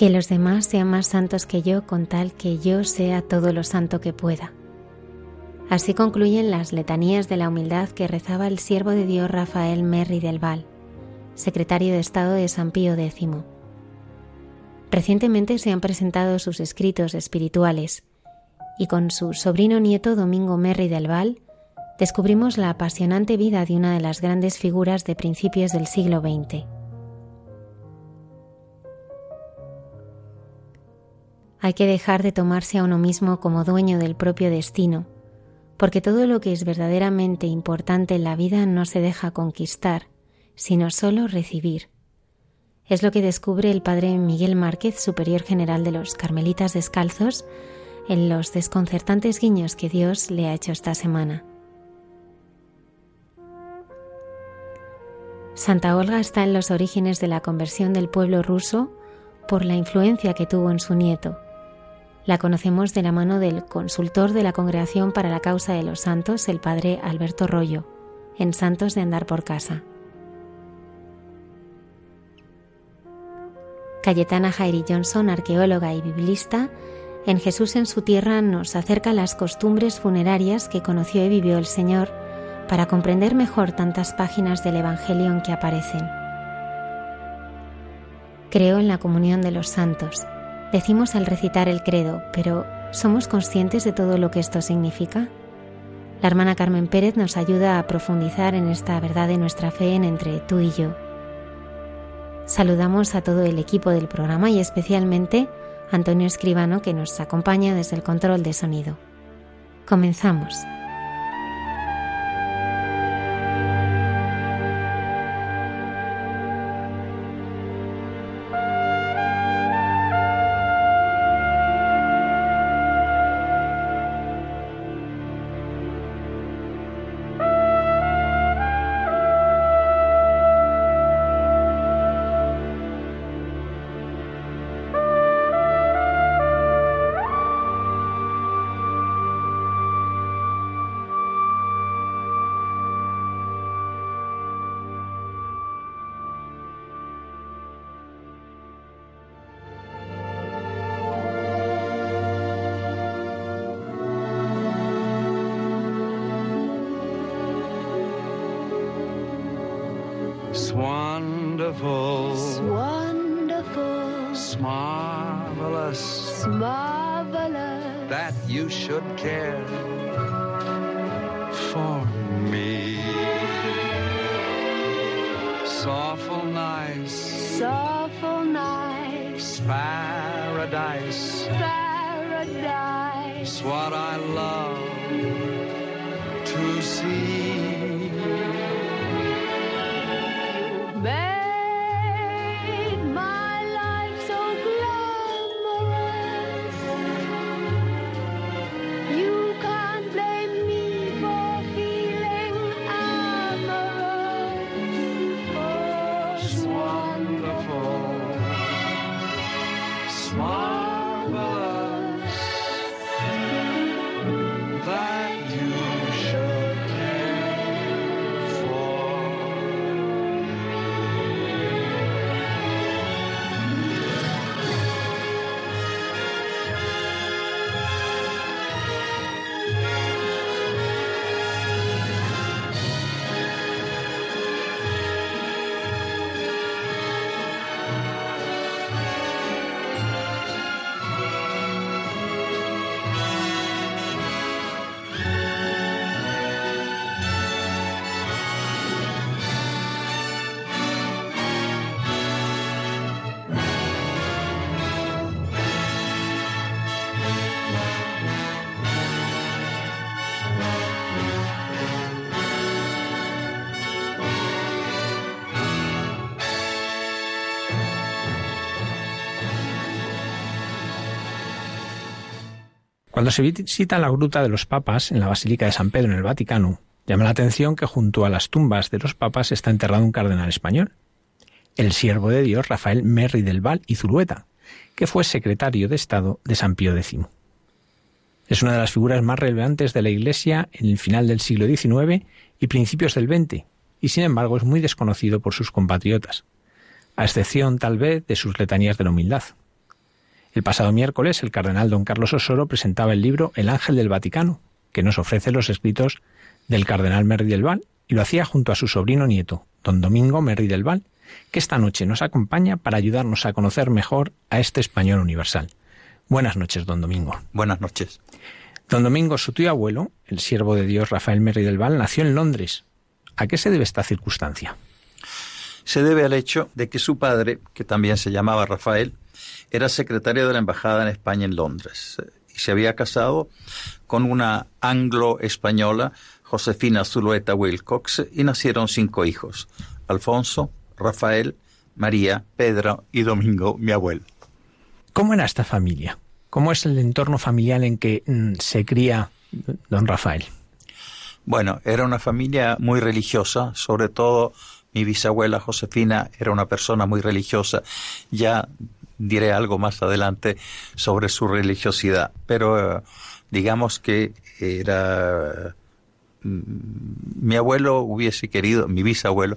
Que los demás sean más santos que yo con tal que yo sea todo lo santo que pueda. Así concluyen las letanías de la humildad que rezaba el siervo de Dios Rafael Merri del Val, secretario de Estado de San Pío X. Recientemente se han presentado sus escritos espirituales y con su sobrino nieto Domingo Merri del Val descubrimos la apasionante vida de una de las grandes figuras de principios del siglo XX. Hay que dejar de tomarse a uno mismo como dueño del propio destino, porque todo lo que es verdaderamente importante en la vida no se deja conquistar, sino solo recibir. Es lo que descubre el padre Miguel Márquez, superior general de los Carmelitas Descalzos, en los desconcertantes guiños que Dios le ha hecho esta semana. Santa Olga está en los orígenes de la conversión del pueblo ruso por la influencia que tuvo en su nieto, la conocemos de la mano del consultor de la Congregación para la Causa de los Santos, el padre Alberto Rollo, en Santos de Andar por Casa. Cayetana Jairi Johnson, arqueóloga y biblista, en Jesús en su tierra nos acerca las costumbres funerarias que conoció y vivió el Señor para comprender mejor tantas páginas del Evangelio en que aparecen. Creo en la comunión de los santos Decimos al recitar el credo, pero ¿somos conscientes de todo lo que esto significa? La hermana Carmen Pérez nos ayuda a profundizar en esta verdad de nuestra fe en entre tú y yo. Saludamos a todo el equipo del programa y especialmente a Antonio Escribano que nos acompaña desde el control de sonido. Comenzamos. Cuando se visita la gruta de los papas en la Basílica de San Pedro en el Vaticano, llama la atención que junto a las tumbas de los papas está enterrado un cardenal español, el siervo de Dios Rafael Merri del Val y Zurueta, que fue secretario de Estado de San Pío X. Es una de las figuras más relevantes de la Iglesia en el final del siglo XIX y principios del XX, y sin embargo es muy desconocido por sus compatriotas, a excepción tal vez de sus letanías de la humildad. El pasado miércoles el cardenal don Carlos Osoro presentaba el libro El Ángel del Vaticano, que nos ofrece los escritos del cardenal Merri del Val, y lo hacía junto a su sobrino nieto, don Domingo Merri del Val, que esta noche nos acompaña para ayudarnos a conocer mejor a este español universal. Buenas noches, don Domingo. Buenas noches. Don Domingo, su tío abuelo, el siervo de Dios Rafael Merri del Val, nació en Londres. ¿A qué se debe esta circunstancia? Se debe al hecho de que su padre, que también se llamaba Rafael, era secretario de la Embajada en España en Londres y se había casado con una anglo-española, Josefina Zulueta Wilcox, y nacieron cinco hijos, Alfonso, Rafael, María, Pedro y Domingo, mi abuelo. ¿Cómo era esta familia? ¿Cómo es el entorno familiar en que mm, se cría don Rafael? Bueno, era una familia muy religiosa, sobre todo mi bisabuela Josefina era una persona muy religiosa. Ya diré algo más adelante sobre su religiosidad, pero eh, digamos que era mm, mi abuelo hubiese querido, mi bisabuelo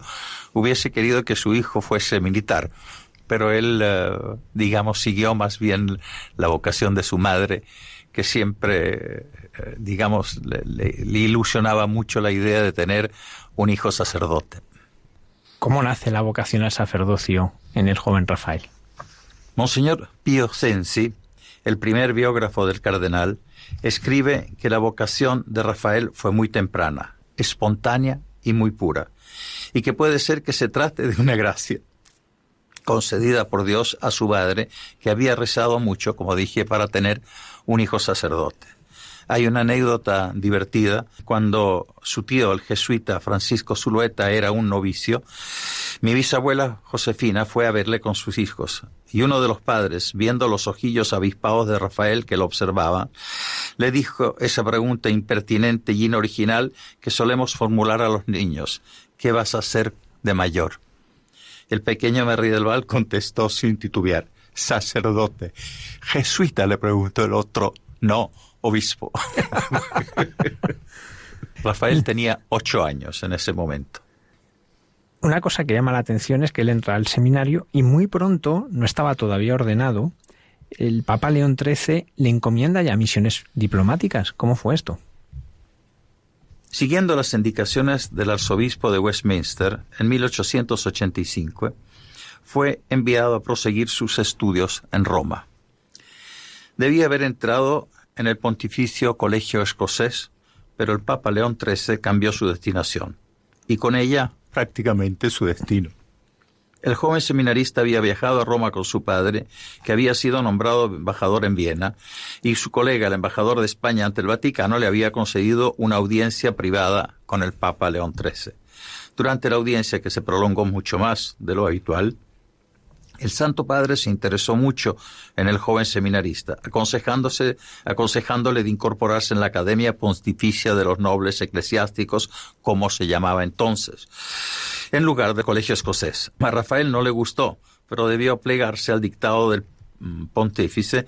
hubiese querido que su hijo fuese militar, pero él, eh, digamos, siguió más bien la vocación de su madre, que siempre, eh, digamos, le, ilusionaba mucho la idea de tener un hijo sacerdote. ¿Cómo nace la vocación al sacerdocio en el joven Rafael? Monseñor Pio Sensi, el primer biógrafo del cardenal, escribe que la vocación de Rafael fue muy temprana, espontánea y muy pura, y que puede ser que se trate de una gracia concedida por Dios a su padre, que había rezado mucho, como dije, para tener un hijo sacerdote. Hay una anécdota divertida. Cuando su tío, el jesuita Francisco Zulueta, era un novicio, mi bisabuela Josefina fue a verle con sus hijos. Y uno de los padres, viendo los ojillos avispados de Rafael que lo observaba, le dijo esa pregunta impertinente y inoriginal que solemos formular a los niños. ¿Qué vas a hacer de mayor? El pequeño Merri del Val contestó sin titubear, sacerdote. Jesuita, le preguntó el otro. No, obispo. Rafael tenía ocho años en ese momento. Una cosa que llama la atención es que él entra al seminario y muy pronto, no estaba todavía ordenado, el Papa León XIII le encomienda ya misiones diplomáticas. ¿Cómo fue esto? Siguiendo las indicaciones del arzobispo de Westminster, en 1885, fue enviado a proseguir sus estudios en Roma. Debía haber entrado en el Pontificio Colegio Escocés, pero el Papa León XIII cambió su destinación, y con ella prácticamente su destino. El joven seminarista había viajado a Roma con su padre, que había sido nombrado embajador en Viena, y su colega, el embajador de España ante el Vaticano, le había concedido una audiencia privada con el Papa León XIII. Durante la audiencia, que se prolongó mucho más de lo habitual, el Santo Padre se interesó mucho en el joven seminarista, aconsejándose, aconsejándole de incorporarse en la Academia Pontificia de los Nobles Eclesiásticos, como se llamaba entonces, en lugar de colegio escocés. A Rafael no le gustó, pero debió plegarse al dictado del mm, pontífice,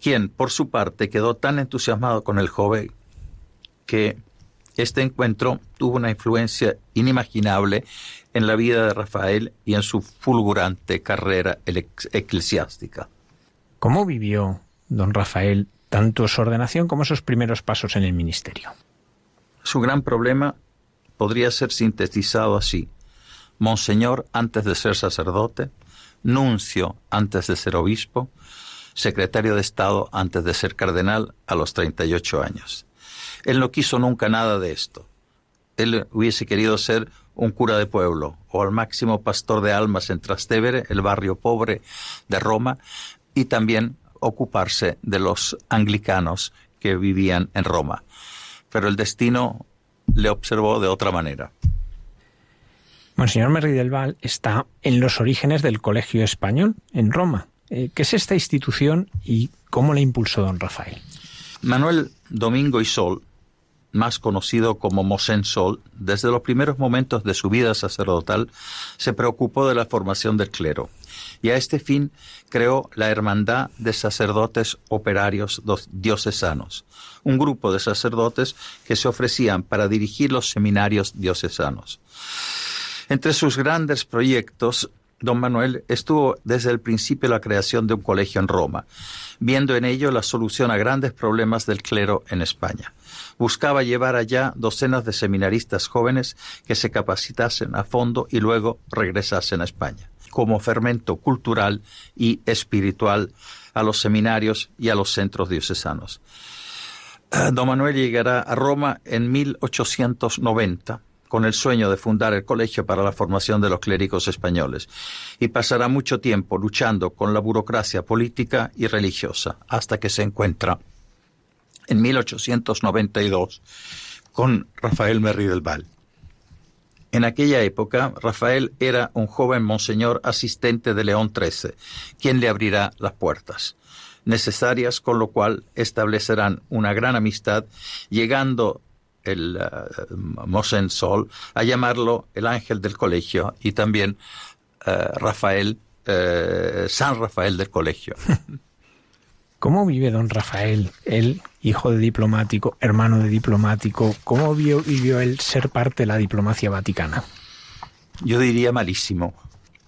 quien, por su parte, quedó tan entusiasmado con el joven que este encuentro tuvo una influencia inimaginable en la vida de Rafael y en su fulgurante carrera eclesiástica. ¿Cómo vivió don Rafael tanto su ordenación como sus primeros pasos en el ministerio? Su gran problema podría ser sintetizado así. Monseñor antes de ser sacerdote, nuncio antes de ser obispo, secretario de Estado antes de ser cardenal a los 38 años. Él no quiso nunca nada de esto. Él hubiese querido ser un cura de pueblo o al máximo pastor de almas en Trastevere, el barrio pobre de Roma, y también ocuparse de los anglicanos que vivían en Roma. Pero el destino le observó de otra manera. Monseñor Merri del Val está en los orígenes del Colegio Español, en Roma. Eh, ¿Qué es esta institución y cómo la impulsó don Rafael? Manuel Domingo y Sol, más conocido como Mosén Sol, desde los primeros momentos de su vida sacerdotal, se preocupó de la formación del clero y a este fin creó la Hermandad de Sacerdotes Operarios Diocesanos, un grupo de sacerdotes que se ofrecían para dirigir los seminarios diocesanos. Entre sus grandes proyectos, don Manuel estuvo desde el principio la creación de un colegio en Roma, viendo en ello la solución a grandes problemas del clero en España. Buscaba llevar allá docenas de seminaristas jóvenes que se capacitasen a fondo y luego regresasen a España, como fermento cultural y espiritual a los seminarios y a los centros diocesanos. Eh, don Manuel llegará a Roma en 1890 con el sueño de fundar el Colegio para la Formación de los Clérigos Españoles y pasará mucho tiempo luchando con la burocracia política y religiosa hasta que se encuentra en 1892 con Rafael Merri del Val. En aquella época, Rafael era un joven monseñor asistente de León XIII, quien le abrirá las puertas necesarias, con lo cual establecerán una gran amistad, llegando el uh, Sol a llamarlo el ángel del colegio y también eh, Rafael, eh, San Rafael del colegio. ¿Cómo vive don Rafael, él, hijo de diplomático, hermano de diplomático? ¿Cómo vivió él ser parte de la diplomacia vaticana? Yo diría malísimo.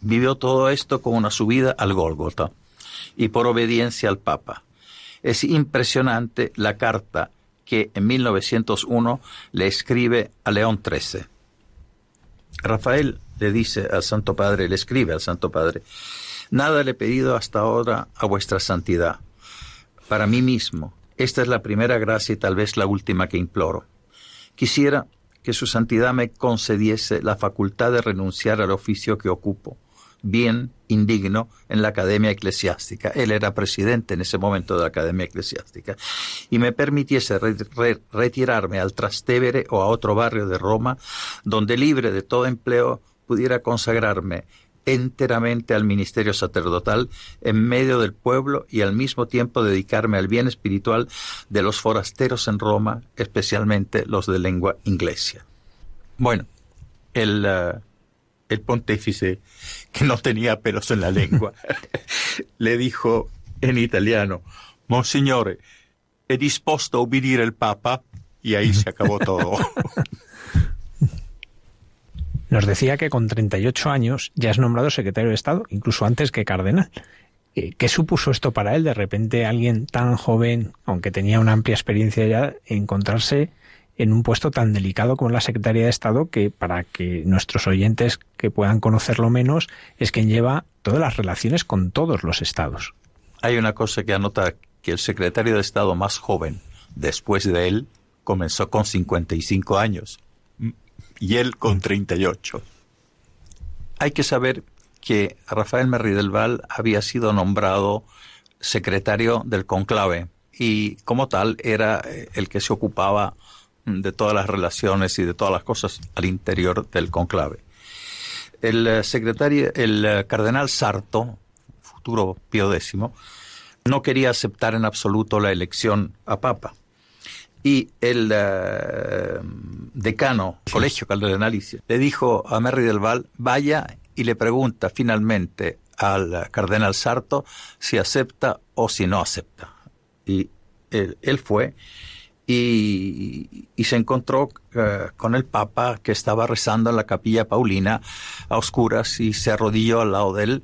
Vivió todo esto con una subida al Gólgota y por obediencia al Papa. Es impresionante la carta que en 1901 le escribe a León XIII. Rafael le dice al Santo Padre, le escribe al Santo Padre, nada le he pedido hasta ahora a vuestra santidad. Para mí mismo, esta es la primera gracia y tal vez la última que imploro. Quisiera que su santidad me concediese la facultad de renunciar al oficio que ocupo bien indigno en la Academia Eclesiástica. Él era presidente en ese momento de la Academia Eclesiástica. Y me permitiese retirarme al Trastevere o a otro barrio de Roma, donde libre de todo empleo pudiera consagrarme enteramente al ministerio sacerdotal en medio del pueblo y al mismo tiempo dedicarme al bien espiritual de los forasteros en Roma, especialmente los de lengua inglesa. Bueno, el, uh, el pontífice que no tenía pelos en la lengua, le dijo en italiano, Monsignore, he dispuesto a obedir el Papa y ahí se acabó todo. Nos decía que con 38 años ya es nombrado secretario de Estado, incluso antes que cardenal. Eh, ¿Qué supuso esto para él? De repente alguien tan joven, aunque tenía una amplia experiencia ya, encontrarse en un puesto tan delicado como la Secretaría de Estado que para que nuestros oyentes que puedan conocerlo menos es quien lleva todas las relaciones con todos los estados. Hay una cosa que anota que el secretario de Estado más joven después de él comenzó con 55 años y él con 38. Hay que saber que Rafael Merri del Val había sido nombrado secretario del conclave y como tal era el que se ocupaba de todas las relaciones y de todas las cosas al interior del conclave. El eh, secretario, el eh, cardenal Sarto, futuro Pío X, no quería aceptar en absoluto la elección a papa. Y el eh, decano, colegio cardenalicio, le dijo a Merry del Val, vaya y le pregunta finalmente al cardenal Sarto si acepta o si no acepta. Y él fue y, se encontró eh, con el Papa que estaba rezando en la capilla Paulina a oscuras y se arrodilló al lado de él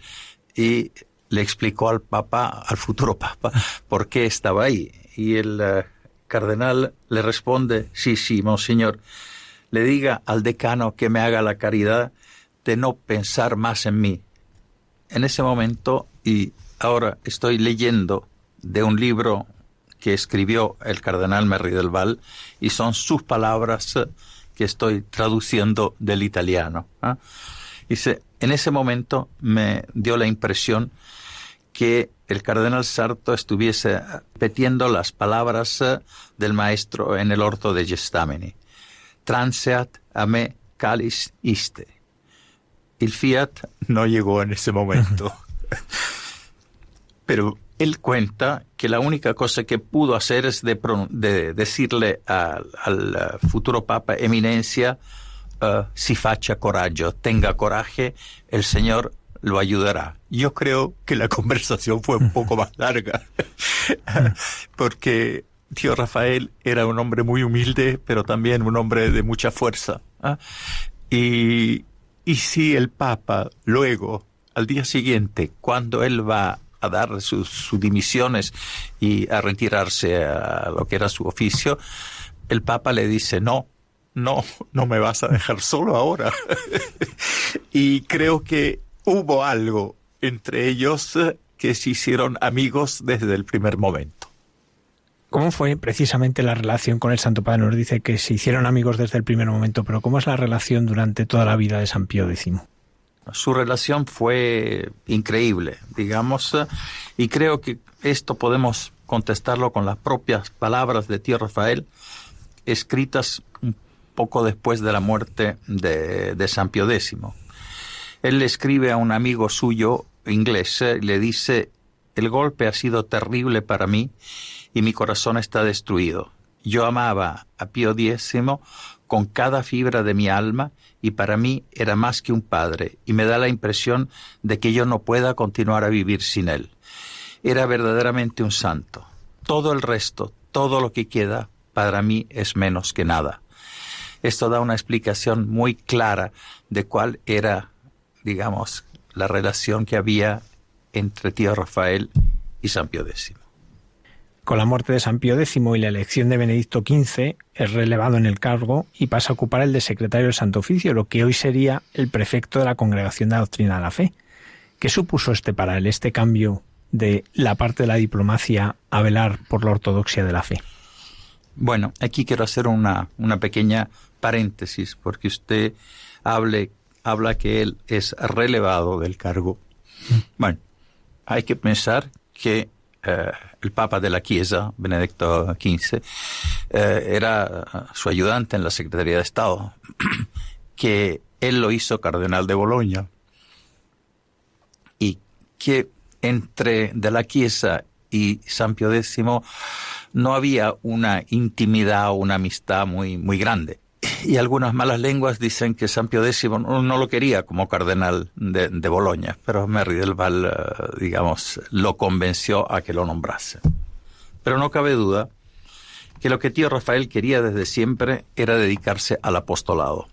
y le explicó al Papa, al futuro Papa, por qué estaba ahí. Y el eh, cardenal le responde, sí, sí, monseñor, le diga al decano que me haga la caridad de no pensar más en mí. En ese momento, y ahora estoy leyendo de un libro que escribió el cardenal Merri del Val y son sus palabras eh, que estoy traduciendo del italiano. ¿ah? Dice, en ese momento me dio la impresión que el cardenal Sarto estuviese repitiendo las palabras eh, del maestro en el orto de Gestamini. Transeat a me calis iste. El fiat no llegó en ese momento. Pero él cuenta que la única cosa que pudo hacer es de, decirle al futuro Papa, Eminencia, uh, si facha coraggio, tenga coraje, el Señor lo ayudará. Yo creo que la conversación fue un poco más larga, porque tío Rafael era un hombre muy humilde, pero también un hombre de mucha fuerza. ¿ah? Y, y si el Papa luego, al día siguiente, cuando él va a dar sus, dimisiones y a retirarse a lo que era su oficio, el Papa le dice, no, no, no me vas a dejar solo ahora. y creo que hubo algo entre ellos que se hicieron amigos desde el primer momento. ¿Cómo fue precisamente la relación con el Santo Padre? Nos dice que se hicieron amigos desde el primer momento, pero ¿cómo es la relación durante toda la vida de San Pío X? Su relación fue increíble, digamos, y creo que esto podemos contestarlo con las propias palabras de tío Rafael, escritas un poco después de la muerte de, de San Pío X. Él le escribe a un amigo suyo inglés y le dice, el golpe ha sido terrible para mí y mi corazón está destruido. Yo amaba a Pío X con cada fibra de mi alma y para mí era más que un padre y me da la impresión de que yo no pueda continuar a vivir sin él. Era verdaderamente un santo. Todo el resto, todo lo que queda, para mí es menos que nada. Esto da una explicación muy clara de cuál era, digamos, la relación que había entre tío Rafael y San Pío X. Con la muerte de San Pío X y la elección de Benedicto XV, es relevado en el cargo y pasa a ocupar el de secretario del Santo Oficio, lo que hoy sería el prefecto de la Congregación de la Doctrina de la Fe. ¿Qué supuso este para él, este cambio de la parte de la diplomacia a velar por la ortodoxia de la fe? Bueno, aquí quiero hacer una, una pequeña paréntesis, porque usted hable, habla que él es relevado del cargo. Bueno, hay que pensar que eh, el Papa de la Chiesa, Benedicto XV, eh, era su ayudante en la Secretaría de Estado, que él lo hizo cardenal de Bolonia y que entre de la Chiesa y San Pío X no había una intimidad o una amistad muy, muy grande y algunas malas lenguas dicen que San Pío X no lo quería como cardenal de, de Boloña, pero Merry del Val, eh, digamos, lo convenció a que lo nombrase. Pero no cabe duda que lo que tío Rafael quería desde siempre era dedicarse al apostolado.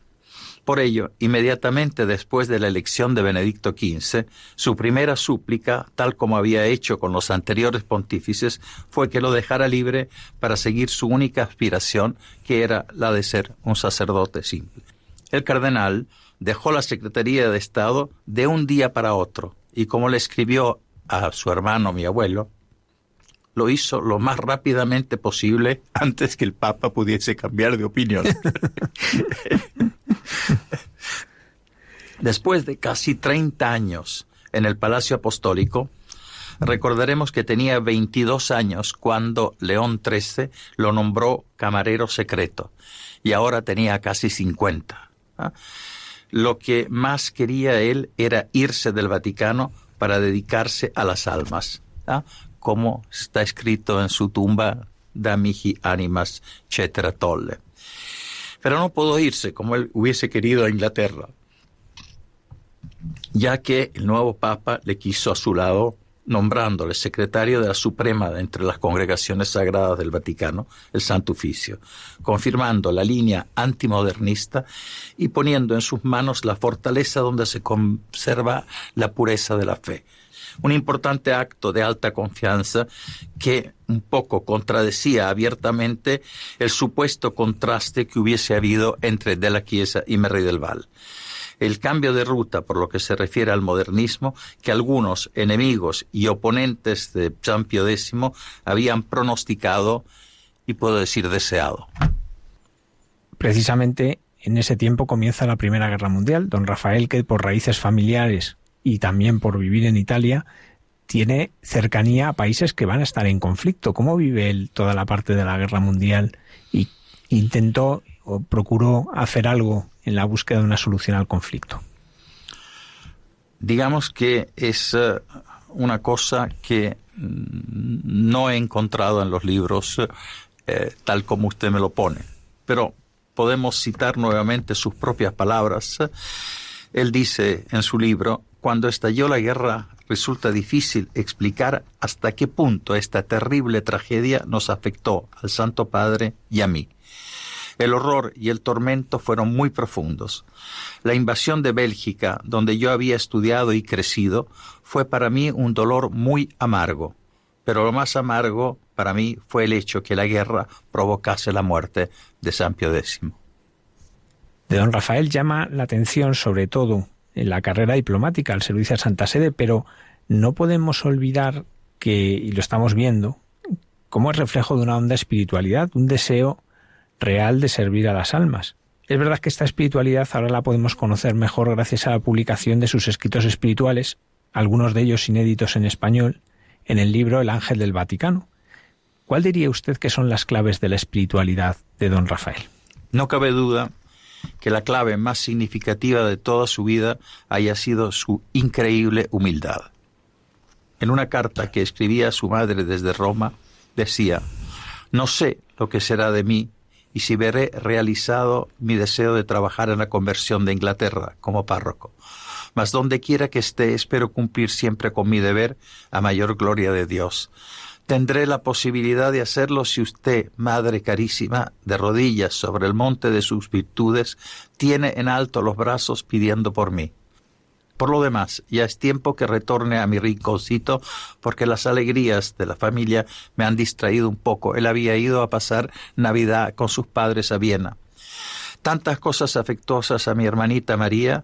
Por ello, inmediatamente después de la elección de Benedicto XV, su primera súplica, tal como había hecho con los anteriores pontífices, fue que lo dejara libre para seguir su única aspiración, que era la de ser un sacerdote simple. El cardenal dejó la Secretaría de Estado de un día para otro, y como le escribió a su hermano, mi abuelo, lo hizo lo más rápidamente posible antes que el Papa pudiese cambiar de opinión. Después de casi 30 años en el Palacio Apostólico, recordaremos que tenía 22 años cuando León XIII lo nombró camarero secreto y ahora tenía casi 50. ¿ah? Lo que más quería él era irse del Vaticano para dedicarse a las almas, ¿ah? Como está escrito en su tumba, da mihi animas cetera tolle. Pero no pudo irse como él hubiese querido a Inglaterra, ya que el nuevo Papa le quiso a su lado nombrándole secretario de la Suprema de entre las congregaciones sagradas del Vaticano, el Santo Oficio, confirmando la línea antimodernista y poniendo en sus manos la fortaleza donde se conserva la pureza de la fe, un importante acto de alta confianza que un poco contradecía abiertamente el supuesto contraste que hubiese habido entre De la Chiesa y Merri del Val. El cambio de ruta por lo que se refiere al modernismo que algunos enemigos y oponentes de Pío X habían pronosticado y puedo decir deseado. Precisamente en ese tiempo comienza la Primera Guerra Mundial. Don Rafael, que por raíces familiares y también por vivir en Italia, tiene cercanía a países que van a estar en conflicto. ¿Cómo vive él toda la parte de la guerra mundial y intentó o procuró hacer algo en la búsqueda de una solución al conflicto? Digamos que es eh, una cosa que mm, no he encontrado en los libros eh, tal como usted me lo pone. Pero podemos citar nuevamente sus propias palabras. Él dice en su libro, cuando estalló la guerra resulta difícil explicar hasta qué punto esta terrible tragedia nos afectó al Santo Padre y a mí. El horror y el tormento fueron muy profundos. La invasión de Bélgica, donde yo había estudiado y crecido, fue para mí un dolor muy amargo. Pero lo más amargo para mí fue el hecho que la guerra provocase la muerte de San Pío X. De don Rafael llama la atención sobre todo en la carrera diplomática al servicio a Santa Sede, pero no podemos olvidar que, y lo estamos viendo, como es reflejo de una honda espiritualidad, un deseo real de servir a las almas. Es verdad que esta espiritualidad ahora la podemos conocer mejor gracias a la publicación de sus escritos espirituales, algunos de ellos inéditos en español, en el libro El Ángel del Vaticano. ¿Cuál diría usted que son las claves de la espiritualidad de don Rafael? No cabe duda que la clave más significativa de toda su vida haya sido su increíble humildad. En una carta que escribía a su madre desde Roma, decía, No sé lo que será de mí y si veré realizado mi deseo de trabajar en la conversión de Inglaterra como párroco. Mas donde quiera que esté, espero cumplir siempre con mi deber a mayor gloria de Dios. Tendré la posibilidad de hacerlo si usted, Madre carísima, de rodillas sobre el monte de sus virtudes, tiene en alto los brazos pidiendo por mí. Por lo demás, ya es tiempo que retorne a mi rinconcito porque las alegrías de la familia me han distraído un poco. Él había ido a pasar Navidad con sus padres a Viena. Tantas cosas afectuosas a mi hermanita María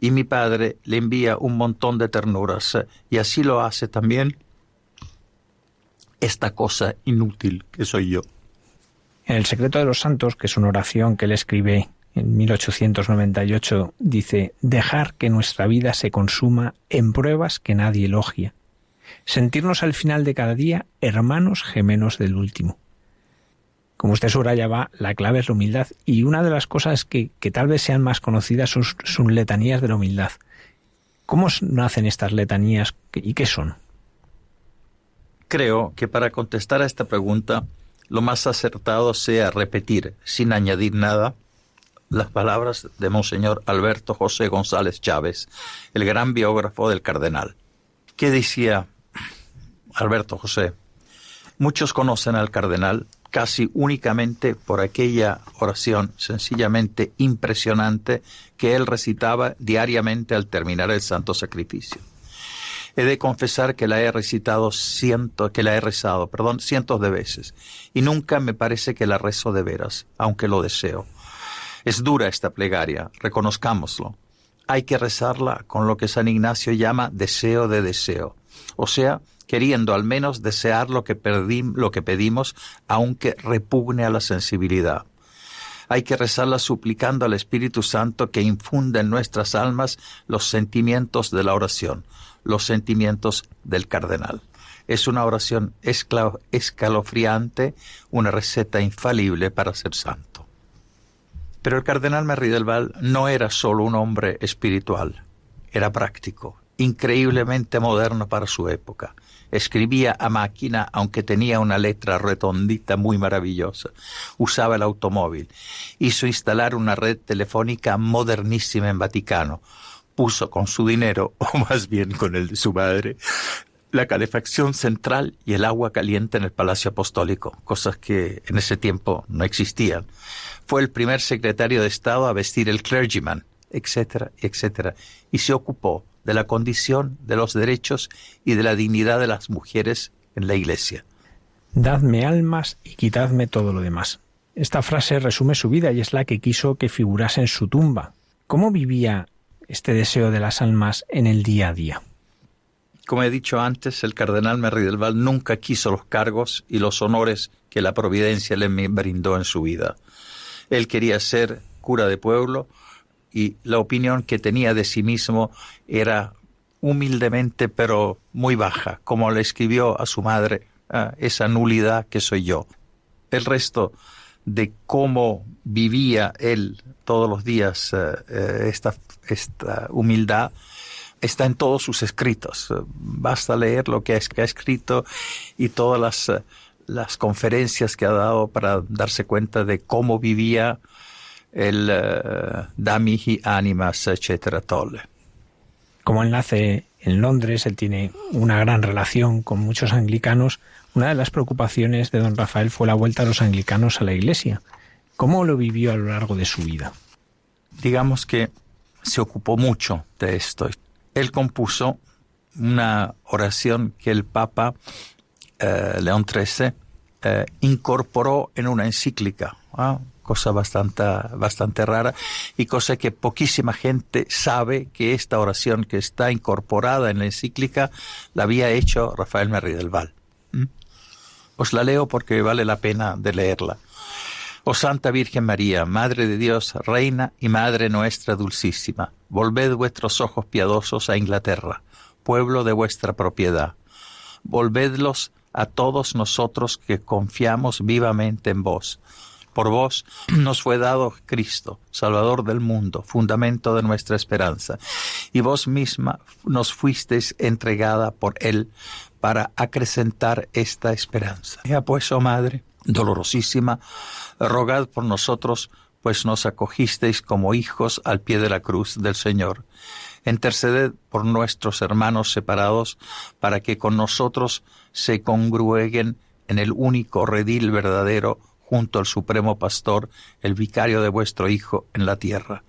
y mi padre le envía un montón de ternuras y así lo hace también esta cosa inútil que soy yo. En el secreto de los santos, que es una oración que él escribe en 1898 dice, dejar que nuestra vida se consuma en pruebas que nadie elogia. Sentirnos al final de cada día hermanos gemelos del último. Como usted subrayaba, la clave es la humildad y una de las cosas que, que tal vez sean más conocidas son, son letanías de la humildad. ¿Cómo nacen estas letanías y qué son? Creo que para contestar a esta pregunta lo más acertado sea repetir, sin añadir nada, las palabras de Monseñor Alberto José González Chávez, el gran biógrafo del cardenal. ¿Qué decía Alberto José? Muchos conocen al cardenal casi únicamente por aquella oración sencillamente impresionante que él recitaba diariamente al terminar el santo sacrificio. He de confesar que la he recitado ciento, que la he rezado, perdón, cientos de veces, y nunca me parece que la rezo de veras, aunque lo deseo. Es dura esta plegaria, reconozcámoslo. Hay que rezarla con lo que San Ignacio llama deseo de deseo, o sea, queriendo al menos desear lo que, lo que pedimos, aunque repugne a la sensibilidad. Hay que rezarla suplicando al Espíritu Santo que infunda en nuestras almas los sentimientos de la oración, los sentimientos del cardenal. Es una oración escalofriante, una receta infalible para ser santo. Pero el cardenal Merry del Val no era solo un hombre espiritual, era práctico, increíblemente moderno para su época. Escribía a máquina, aunque tenía una letra redondita muy maravillosa. Usaba el automóvil. Hizo instalar una red telefónica modernísima en Vaticano. Puso con su dinero, o más bien con el de su madre, la calefacción central y el agua caliente en el Palacio Apostólico, cosas que en ese tiempo no existían. Fue el primer secretario de Estado a vestir el clergyman, etcétera, etcétera, y se ocupó de la condición, de los derechos y de la dignidad de las mujeres en la Iglesia. Dadme almas y quitadme todo lo demás. Esta frase resume su vida y es la que quiso que figurase en su tumba. ¿Cómo vivía este deseo de las almas en el día a día? Como he dicho antes, el cardenal Merri del Val nunca quiso los cargos y los honores que la providencia le brindó en su vida. Él quería ser cura de pueblo y la opinión que tenía de sí mismo era humildemente pero muy baja, como le escribió a su madre, ah, esa nulidad que soy yo. El resto de cómo vivía él todos los días eh, eh, esta, esta humildad está en todos sus escritos. Basta leer lo que ha escrito y todas las, las conferencias que ha dado para darse cuenta de cómo vivía el uh, Animas, etcétera, tolle. Como él nace en Londres, él tiene una gran relación con muchos anglicanos. Una de las preocupaciones de don Rafael fue la vuelta de los anglicanos a la iglesia. ¿Cómo lo vivió a lo largo de su vida? Digamos que se ocupó mucho de esto. Él compuso una oración que el Papa eh, León XIII eh, incorporó en una encíclica, ¿ah? cosa bastante, bastante rara y cosa que poquísima gente sabe que esta oración que está incorporada en la encíclica la había hecho Rafael Merri del Val. Os la leo porque vale la pena de leerla. Oh Santa Virgen María, Madre de Dios, Reina y Madre nuestra dulcísima, volved vuestros ojos piadosos a Inglaterra, pueblo de vuestra propiedad. Volvedlos a todos nosotros que confiamos vivamente en vos. Por vos nos fue dado Cristo, Salvador del mundo, fundamento de nuestra esperanza, y vos misma nos fuisteis entregada por Él para acrecentar esta esperanza. Ya pues, oh Madre, dolorosísima, rogad por nosotros, pues nos acogisteis como hijos al pie de la cruz del Señor. Interceded por nuestros hermanos separados, para que con nosotros se congrueguen en el único redil verdadero junto al Supremo Pastor, el vicario de vuestro Hijo en la tierra.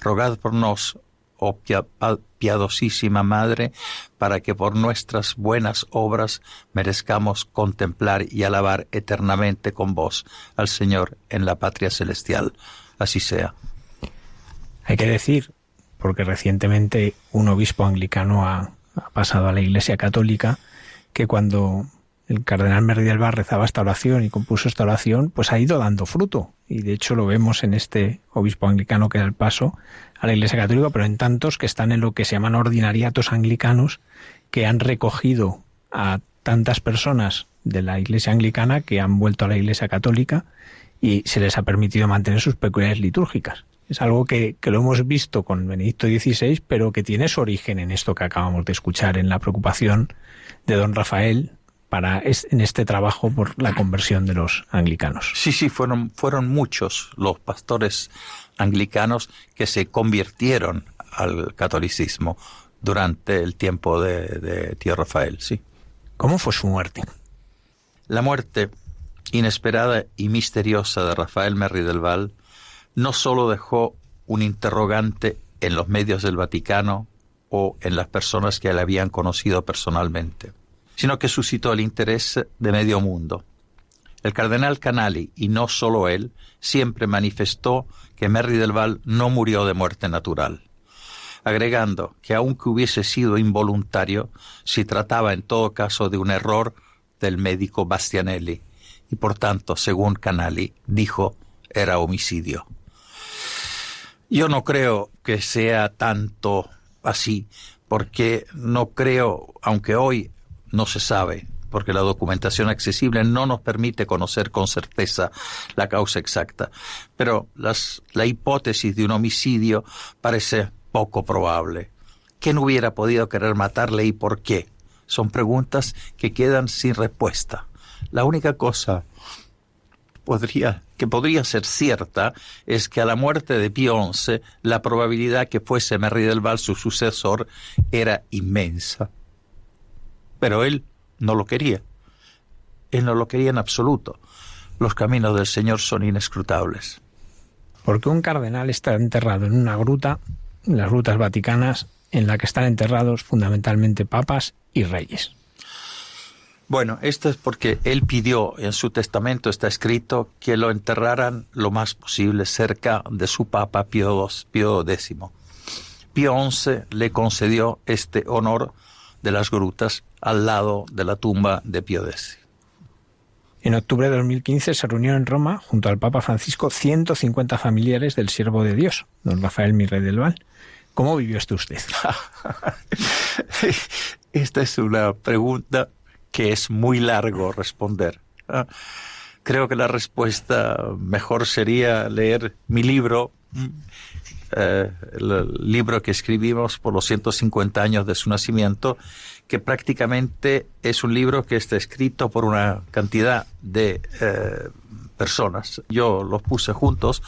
Rogad por nos, oh piadosísima Madre, para que por nuestras buenas obras merezcamos contemplar y alabar eternamente con vos al Señor en la patria celestial. Así sea. Hay que decir, porque recientemente un obispo anglicano ha, pasado a la Iglesia Católica, que cuando el cardenal Merri rezaba esta oración y compuso esta oración, pues ha ido dando fruto. Y de hecho lo vemos en este obispo anglicano que da el paso a la Iglesia Católica, pero en tantos que están en lo que se llaman ordinariatos anglicanos, que han recogido a tantas personas de la Iglesia anglicana que han vuelto a la Iglesia Católica y se les ha permitido mantener sus peculiaridades litúrgicas. Es algo que, que, lo hemos visto con Benedicto XVI, pero que tiene su origen en esto que acabamos de escuchar, en la preocupación de don Rafael para en este trabajo por la conversión de los anglicanos. Sí, sí, fueron, fueron muchos los pastores anglicanos que se convirtieron al catolicismo durante el tiempo de, tío Rafael, sí. ¿Cómo fue su muerte? La muerte inesperada y misteriosa de Rafael Merri del Val no solo dejó un interrogante en los medios del Vaticano o en las personas que le habían conocido personalmente, sino que suscitó el interés de medio mundo. El cardenal Canali, y no solo él, siempre manifestó que Merry del Val no murió de muerte natural, agregando que aunque hubiese sido involuntario, se trataba en todo caso de un error del médico Bastianelli, y por tanto, según Canali, dijo, era homicidio. Yo no creo que sea tanto así, porque no creo, aunque hoy no se sabe, porque la documentación accesible no nos permite conocer con certeza la causa exacta. Pero las, la hipótesis de un homicidio parece poco probable. ¿Quién hubiera podido querer matarle y por qué? Son preguntas que quedan sin respuesta. La única cosa podría, que podría ser cierta es que a la muerte de Pío XI la probabilidad que fuese Merry del Val su sucesor era inmensa pero él no lo quería. Él no lo quería en absoluto. Los caminos del Señor son inescrutables. Porque un cardenal está enterrado en una gruta, en las grutas vaticanas, en la que están enterrados fundamentalmente papas y reyes. Bueno, esto es porque él pidió, en su testamento está escrito, que lo enterraran lo más posible cerca de su papa Pío, Pío X. Pío XI le concedió este honor de las grutas al lado de la tumba de Pío X. En octubre de 2015 se reunió en Roma, junto al Papa Francisco, 150 familiares del siervo de Dios, don Rafael Mirrey del Val. ¿Cómo vivió esto usted? Esta es una pregunta que es muy largo responder. Ah, creo que la respuesta mejor sería leer mi libro eh, el libro que escribimos por los 150 años de su nacimiento, que prácticamente es un libro que está escrito por una cantidad de eh, personas. Yo los puse juntos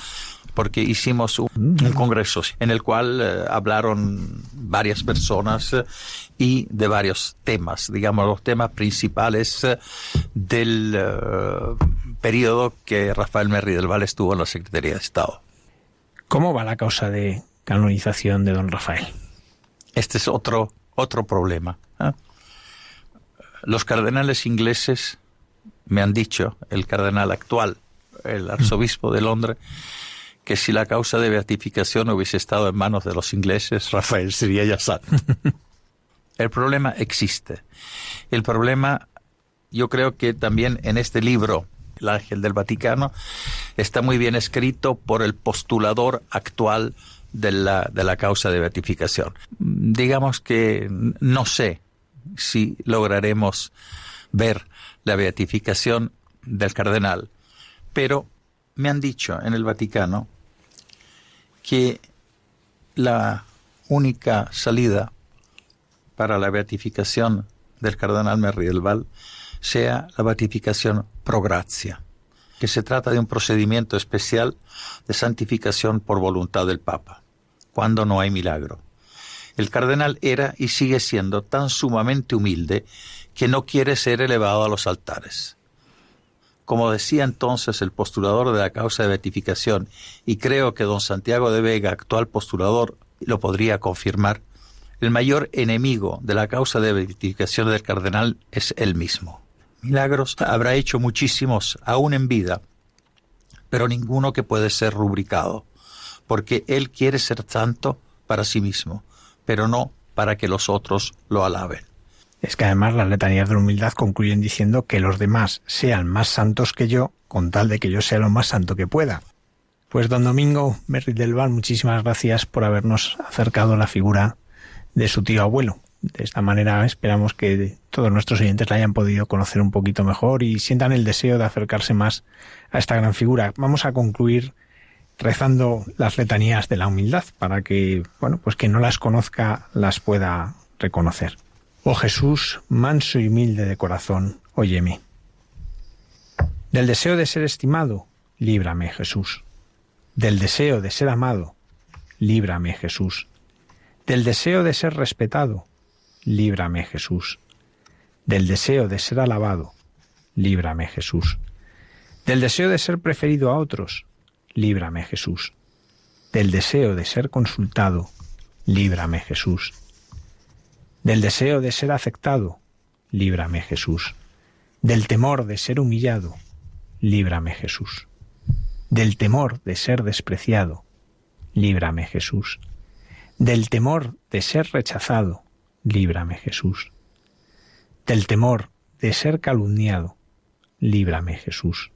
porque hicimos un, congreso en el cual eh, hablaron varias personas y de varios temas, digamos los temas principales del periodo que Rafael Merri del Val estuvo en la Secretaría de Estado. ¿Cómo va la causa de canonización de don Rafael? Este es otro, otro problema. ¿eh? Los cardenales ingleses me han dicho, el cardenal actual, el arzobispo de Londres, que si la causa de beatificación hubiese estado en manos de los ingleses, Rafael sería ya santo. El problema existe. El problema, yo creo que también en este libro, El Ángel del Vaticano, está muy bien escrito por el postulador actual de la, de la causa de beatificación. Digamos que no sé si lograremos ver la beatificación del cardenal, pero me han dicho en el Vaticano que la única salida para la beatificación del cardenal Merri del Val sea la beatificación pro gracia, que se trata de un procedimiento especial de santificación por voluntad del Papa, cuando no hay milagro. El cardenal era y sigue siendo tan sumamente humilde que no quiere ser elevado a los altares. Como decía entonces el postulador de la causa de beatificación, y creo que don Santiago de Vega, actual postulador, lo podría confirmar, el mayor enemigo de la causa de beatificación del cardenal es él mismo. Milagros habrá hecho muchísimos, aún en vida, pero ninguno que puede ser rubricado, porque él quiere ser santo para sí mismo, pero no para que los otros lo alaben. Es que además las letanías de la humildad concluyen diciendo que los demás sean más santos que yo, con tal de que yo sea lo más santo que pueda. Pues don Domingo Merri del Val, muchísimas gracias por habernos acercado la figura de su tío abuelo. De esta manera esperamos que todos nuestros oyentes la hayan podido conocer un poquito mejor y sientan el deseo de acercarse más a esta gran figura. Vamos a concluir rezando las letanías de la humildad para que, bueno, pues quien no las conozca las pueda reconocer. Oh Jesús, manso y humilde de corazón, óyeme. Del deseo de ser estimado, líbrame, Jesús. Del deseo de ser amado, líbrame, Jesús. Del deseo de ser respetado, líbrame, Jesús. Del deseo de ser alabado, líbrame, Jesús. Del deseo de ser preferido a otros, líbrame, Jesús. Del deseo de ser consultado, líbrame, Jesús. Del deseo de ser aceptado, líbrame, Jesús. Del temor de ser humillado, líbrame, Jesús. Del temor de ser despreciado, líbrame, Jesús. Del temor de ser rechazado, líbrame, Jesús. Del temor de ser calumniado, líbrame, Jesús.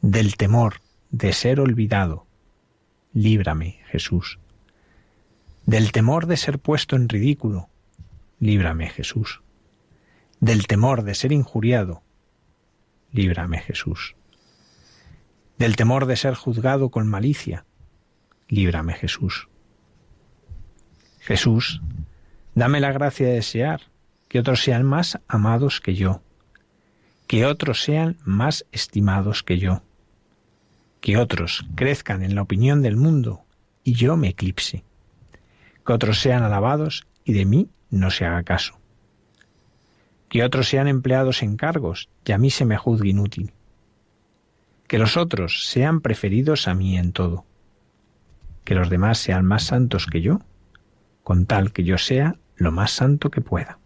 Del temor de ser olvidado, líbrame, Jesús. Del temor de ser puesto en ridículo, líbrame, Jesús. Del temor de ser injuriado, líbrame, Jesús. Del temor de ser juzgado con malicia, líbrame, Jesús. Jesús, dame la gracia de desear que otros sean más amados que yo, que otros sean más estimados que yo, que otros crezcan en la opinión del mundo y yo me eclipse, que otros sean alabados y de mí no se haga caso, que otros sean empleados en cargos y a mí se me juzgue inútil, que los otros sean preferidos a mí en todo, que los demás sean más santos que yo, con tal que yo sea lo más santo que pueda.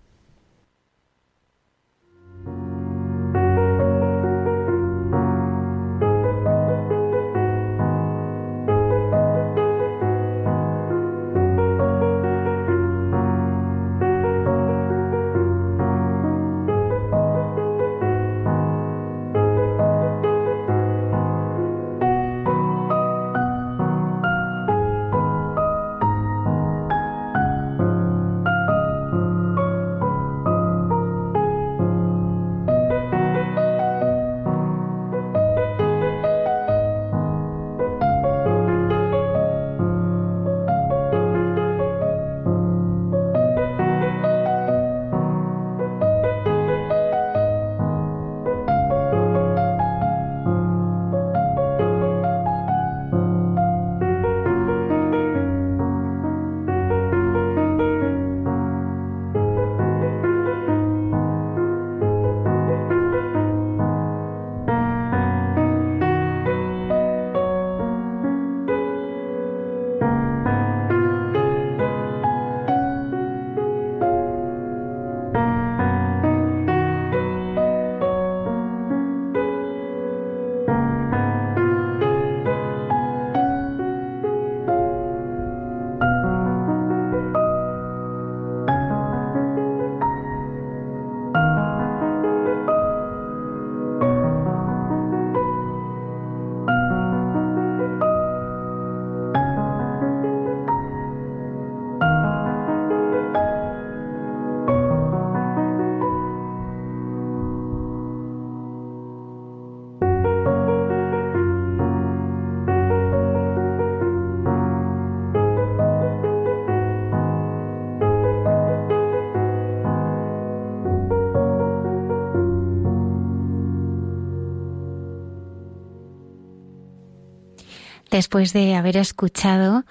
Después de haber escuchado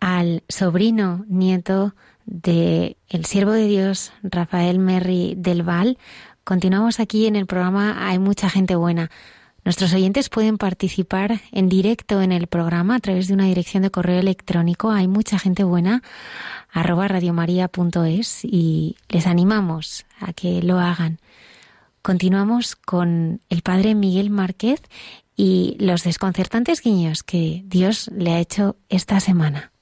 al sobrino nieto de el siervo de Dios Rafael Merry del Val, continuamos aquí en el programa Hay mucha gente buena. Nuestros oyentes pueden participar en directo en el programa a través de una dirección de correo electrónico. Hay mucha gente buena arroba radiomaria.es y les animamos a que lo hagan. Continuamos con el padre Miguel Márquez y los desconcertantes guiños que Dios le ha hecho esta semana.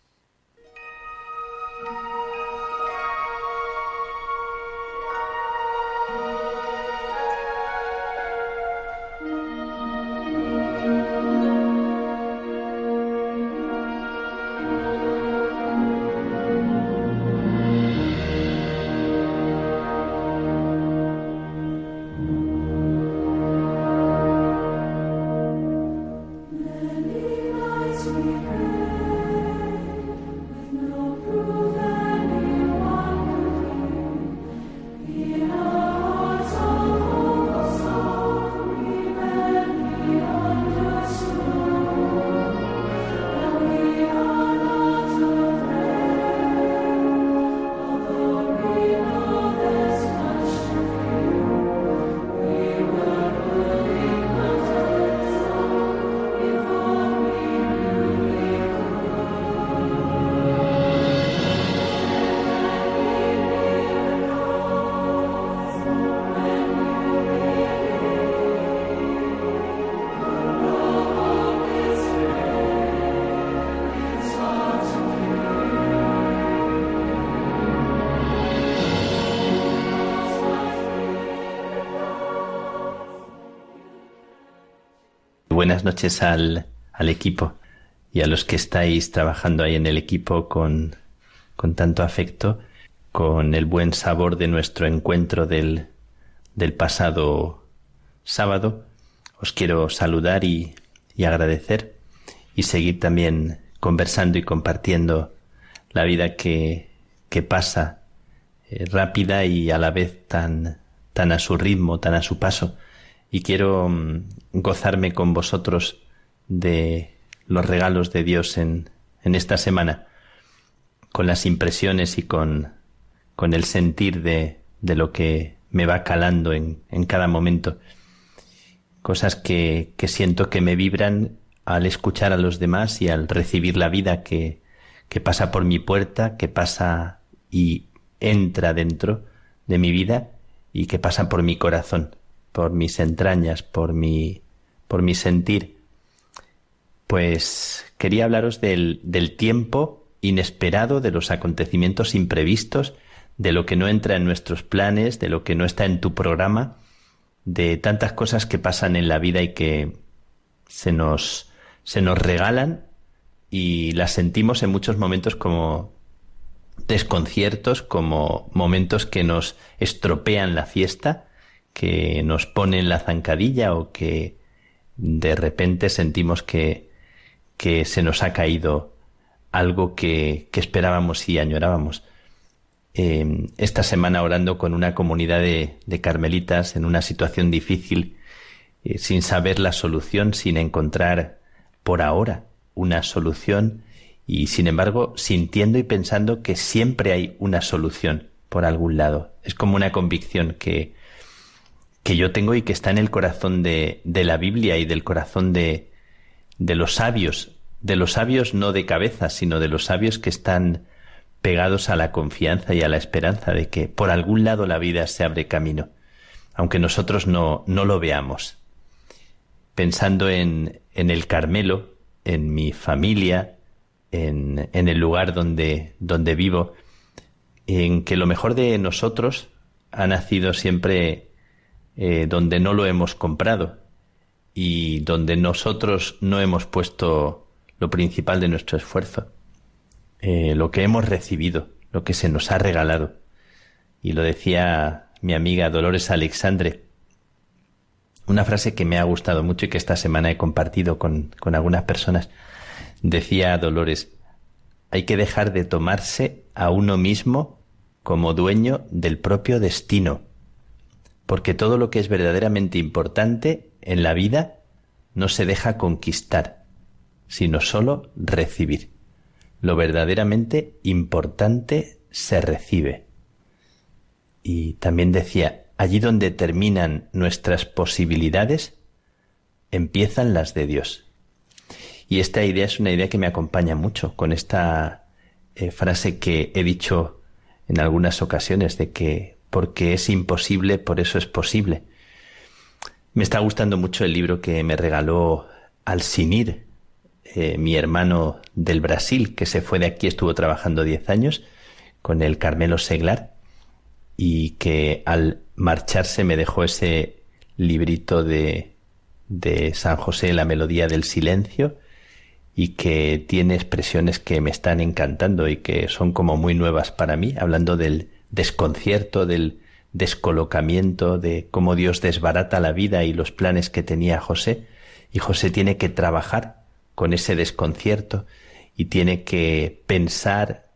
Noches al, al, equipo y a los que estáis trabajando ahí en el equipo con, con tanto afecto, con el buen sabor de nuestro encuentro del, del pasado sábado. Os quiero saludar y, y agradecer y seguir también conversando y compartiendo la vida que, que pasa eh, rápida y a la vez tan, tan a su ritmo, tan a su paso y quiero mm, gozarme con vosotros de los regalos de Dios en, en esta semana, con las impresiones y con, con el sentir de, de lo que me va calando en, en cada momento. Cosas que, que siento que me vibran al escuchar a los demás y al recibir la vida que, que pasa por mi puerta, que pasa y entra dentro de mi vida y que pasa por mi corazón por mis entrañas, por mi, por mi sentir, pues quería hablaros del, del tiempo inesperado, de los acontecimientos imprevistos, de lo que no entra en nuestros planes, de lo que no está en tu programa, de tantas cosas que pasan en la vida y que se nos, se nos regalan y las sentimos en muchos momentos como desconciertos, como momentos que nos estropean la fiesta que nos pone en la zancadilla o que de repente sentimos que, que se nos ha caído algo que, que esperábamos y añorábamos. Em, esta semana orando con una comunidad de, de carmelitas en una situación difícil, eh, sin saber la solución, sin encontrar por ahora una solución y sin embargo sintiendo y pensando que siempre hay una solución por algún lado. Es como una convicción que, que yo tengo y que está en el corazón de, de la Biblia y del corazón de, de los sabios, de los sabios no de cabeza, sino de los sabios que están pegados a la confianza y a la esperanza de que por algún lado la vida se abre camino, aunque nosotros no, no lo veamos. Pensando en, en el Carmelo, en mi familia, en, en el lugar donde, donde vivo, en que lo mejor de nosotros ha nacido siempre eh, donde no lo hemos comprado y donde nosotros no hemos puesto lo principal de nuestro esfuerzo, eh, lo que hemos recibido, lo que se nos ha regalado. Y lo decía mi amiga Dolores Alexandre, una frase que me ha gustado mucho y que esta semana he compartido con, con algunas personas. Decía Dolores, hay que dejar de tomarse a uno mismo como dueño del propio destino porque todo lo que es verdaderamente importante en la vida no se deja conquistar, sino sólo recibir. Lo verdaderamente importante se recibe. Y también decía, allí donde terminan nuestras posibilidades, empiezan las de Dios. Y esta idea es una idea que me acompaña mucho con esta eh, frase que he dicho en algunas ocasiones de que porque es imposible, por eso es posible. Me está gustando mucho el libro que me regaló Alcinir, eh, mi hermano del Brasil, que se fue de aquí, estuvo trabajando 10 años con el Carmelo Seglar y que al marcharse me dejó ese librito de, de San José, La Melodía del Silencio, y que tiene expresiones que me están encantando y que son como muy nuevas para mí, hablando del desconcierto, del descolocamiento, de cómo Dios desbarata la vida y los planes que tenía José, y José tiene que trabajar con ese desconcierto y tiene que pensar,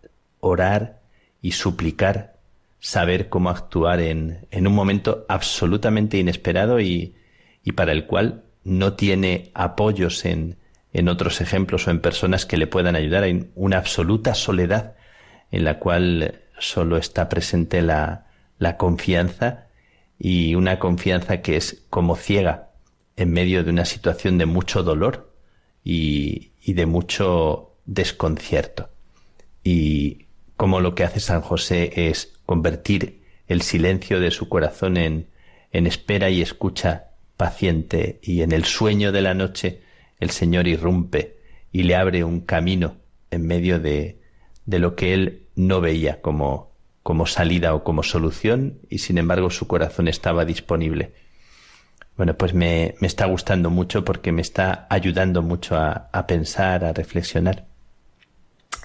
orar y suplicar, saber cómo actuar en, en un momento absolutamente inesperado y, y para el cual no tiene apoyos en, en otros ejemplos o en personas que le puedan ayudar. Hay una absoluta soledad en la cual solo está presente la, la confianza y una confianza que es como ciega en medio de una situación de mucho dolor y, y de mucho desconcierto. Y como lo que hace San José es convertir el silencio de su corazón en, en espera y escucha paciente y en el sueño de la noche el Señor irrumpe y le abre un camino en medio de, de lo que él no veía como, como salida o como solución y sin embargo su corazón estaba disponible. Bueno, pues me, me está gustando mucho porque me está ayudando mucho a, a, pensar, a reflexionar.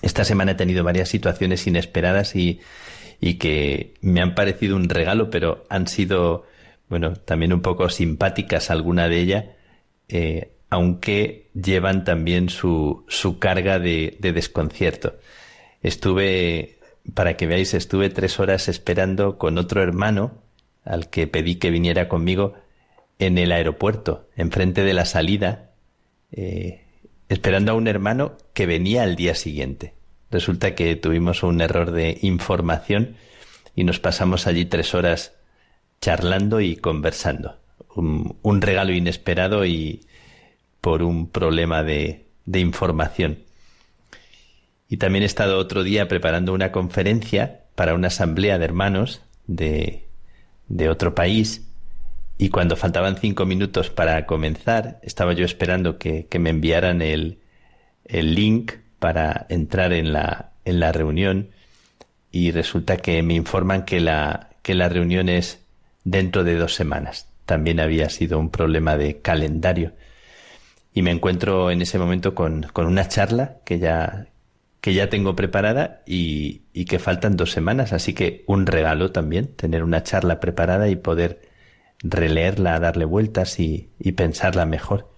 Esta semana he tenido varias situaciones inesperadas y, y que me han parecido un regalo, pero han sido, bueno, también un poco simpáticas alguna de ellas. Eh, aunque llevan también su, su carga de, de desconcierto. Estuve, para que veáis, estuve tres horas esperando con otro hermano al que pedí que viniera conmigo en el aeropuerto, enfrente de la salida, eh, esperando a un hermano que venía al día siguiente. Resulta que tuvimos un error de información y nos pasamos allí tres horas charlando y conversando. Un, un regalo inesperado y, por un problema de, de información. Y también he estado otro día preparando una conferencia para una asamblea de hermanos de, de otro país. Y cuando faltaban cinco minutos para comenzar, estaba yo esperando que, que me enviaran el, el, link para entrar en la, en la reunión. Y resulta que me informan que la, que la reunión es dentro de dos semanas. También había sido un problema de calendario. Y me encuentro en ese momento con, con una charla que ya, que ya tengo preparada y, y, que faltan dos semanas, así que un regalo también, tener una charla preparada y poder releerla, darle vueltas y, y pensarla mejor.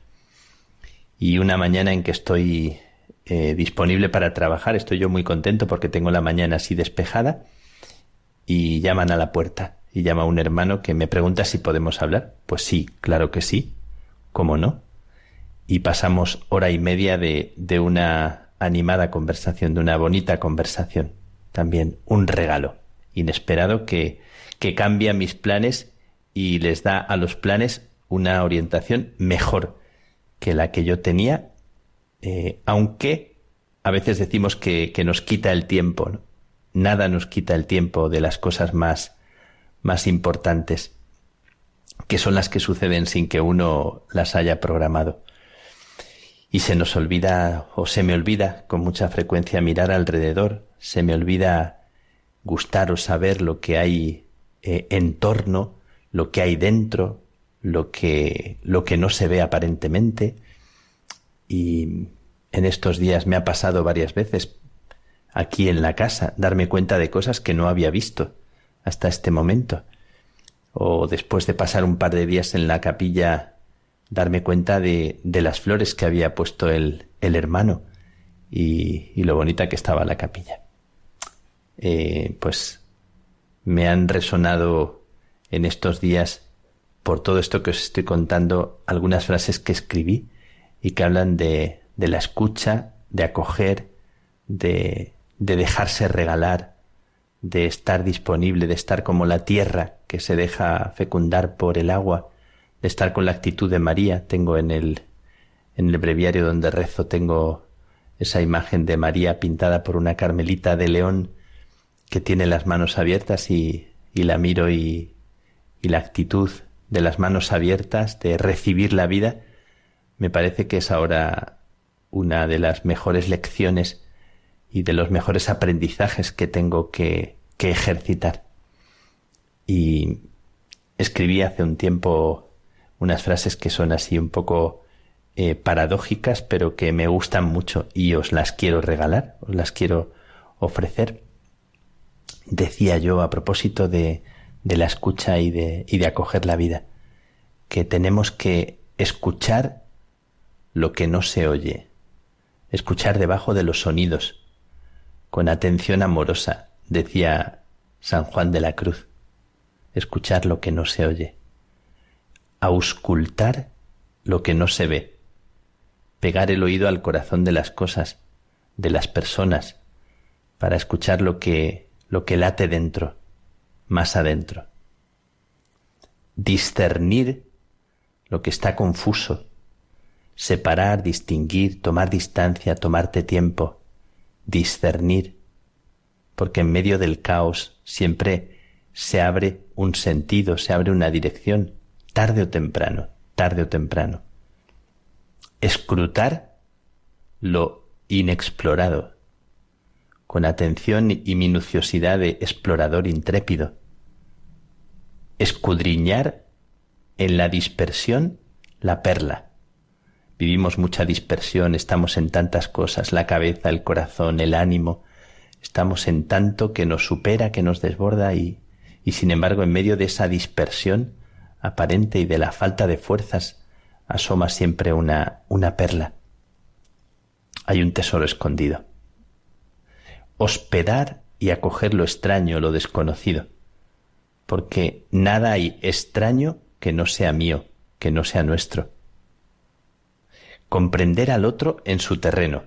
Y una mañana en que estoy eh, disponible para trabajar, estoy yo muy contento porque tengo la mañana así despejada y llaman a la puerta y llama un hermano que me pregunta si podemos hablar. Pues sí, claro que sí, ¿cómo no? y pasamos hora y media de, de una animada conversación, de una bonita conversación. También un regalo inesperado que, que cambia mis planes y les da a los planes una orientación mejor que la que yo tenía, eh, aunque a veces decimos que, que nos quita el tiempo. Nada nos quita el tiempo de las cosas más, más importantes, que son las que suceden sin que uno las haya programado y se nos olvida o se me olvida con mucha frecuencia mirar alrededor, se me olvida gustar o saber lo que hay eh, en torno, lo que hay dentro, lo que, lo que no se ve aparentemente. Y en estos días me ha pasado varias veces aquí en la casa darme cuenta de cosas que no había visto hasta este momento. O después de pasar un par de días en la capilla darme cuenta de, de las flores que había puesto el, el hermano y, y, lo bonita que estaba la capilla. Eh, pues me han resonado en estos días, por todo esto que os estoy contando, algunas frases que escribí y que hablan de, de la escucha, de acoger, de, de dejarse regalar, de estar disponible, de estar como la tierra que se deja fecundar por el agua, estar con la actitud de María. Tengo en el, en el breviario donde rezo, tengo esa imagen de María pintada por una carmelita de león que tiene las manos abiertas y, y la miro y, y la actitud de las manos abiertas, de recibir la vida, me parece que es ahora una de las mejores lecciones y de los mejores aprendizajes que tengo que, que ejercitar. Y escribí hace un tiempo unas frases que son así un poco eh, paradójicas, pero que me gustan mucho y os las quiero regalar, os las quiero ofrecer. Decía yo a propósito de, de la escucha y de, y de acoger la vida, que tenemos que escuchar lo que no se oye, escuchar debajo de los sonidos, con atención amorosa, decía San Juan de la Cruz, escuchar lo que no se oye, auscultar lo que no se ve, pegar el oído al corazón de las cosas, de las personas, para escuchar lo que, lo que late dentro, más adentro. Discernir lo que está confuso, separar, distinguir, tomar distancia, tomarte tiempo, discernir, porque en medio del caos siempre se abre un sentido, se abre una dirección, tarde o temprano, tarde o temprano. Escrutar lo inexplorado, con atención y minuciosidad de explorador intrépido. Escudriñar en la dispersión la perla. Vivimos mucha dispersión, estamos en tantas cosas, la cabeza, el corazón, el ánimo, estamos en tanto que nos supera, que nos desborda y, y sin embargo en medio de esa dispersión aparente y de la falta de fuerzas asoma siempre una, una perla. Hay un tesoro escondido hospedar y acoger lo extraño, lo desconocido, porque nada hay extraño que no sea mío, que no sea nuestro. Comprender al otro en su terreno.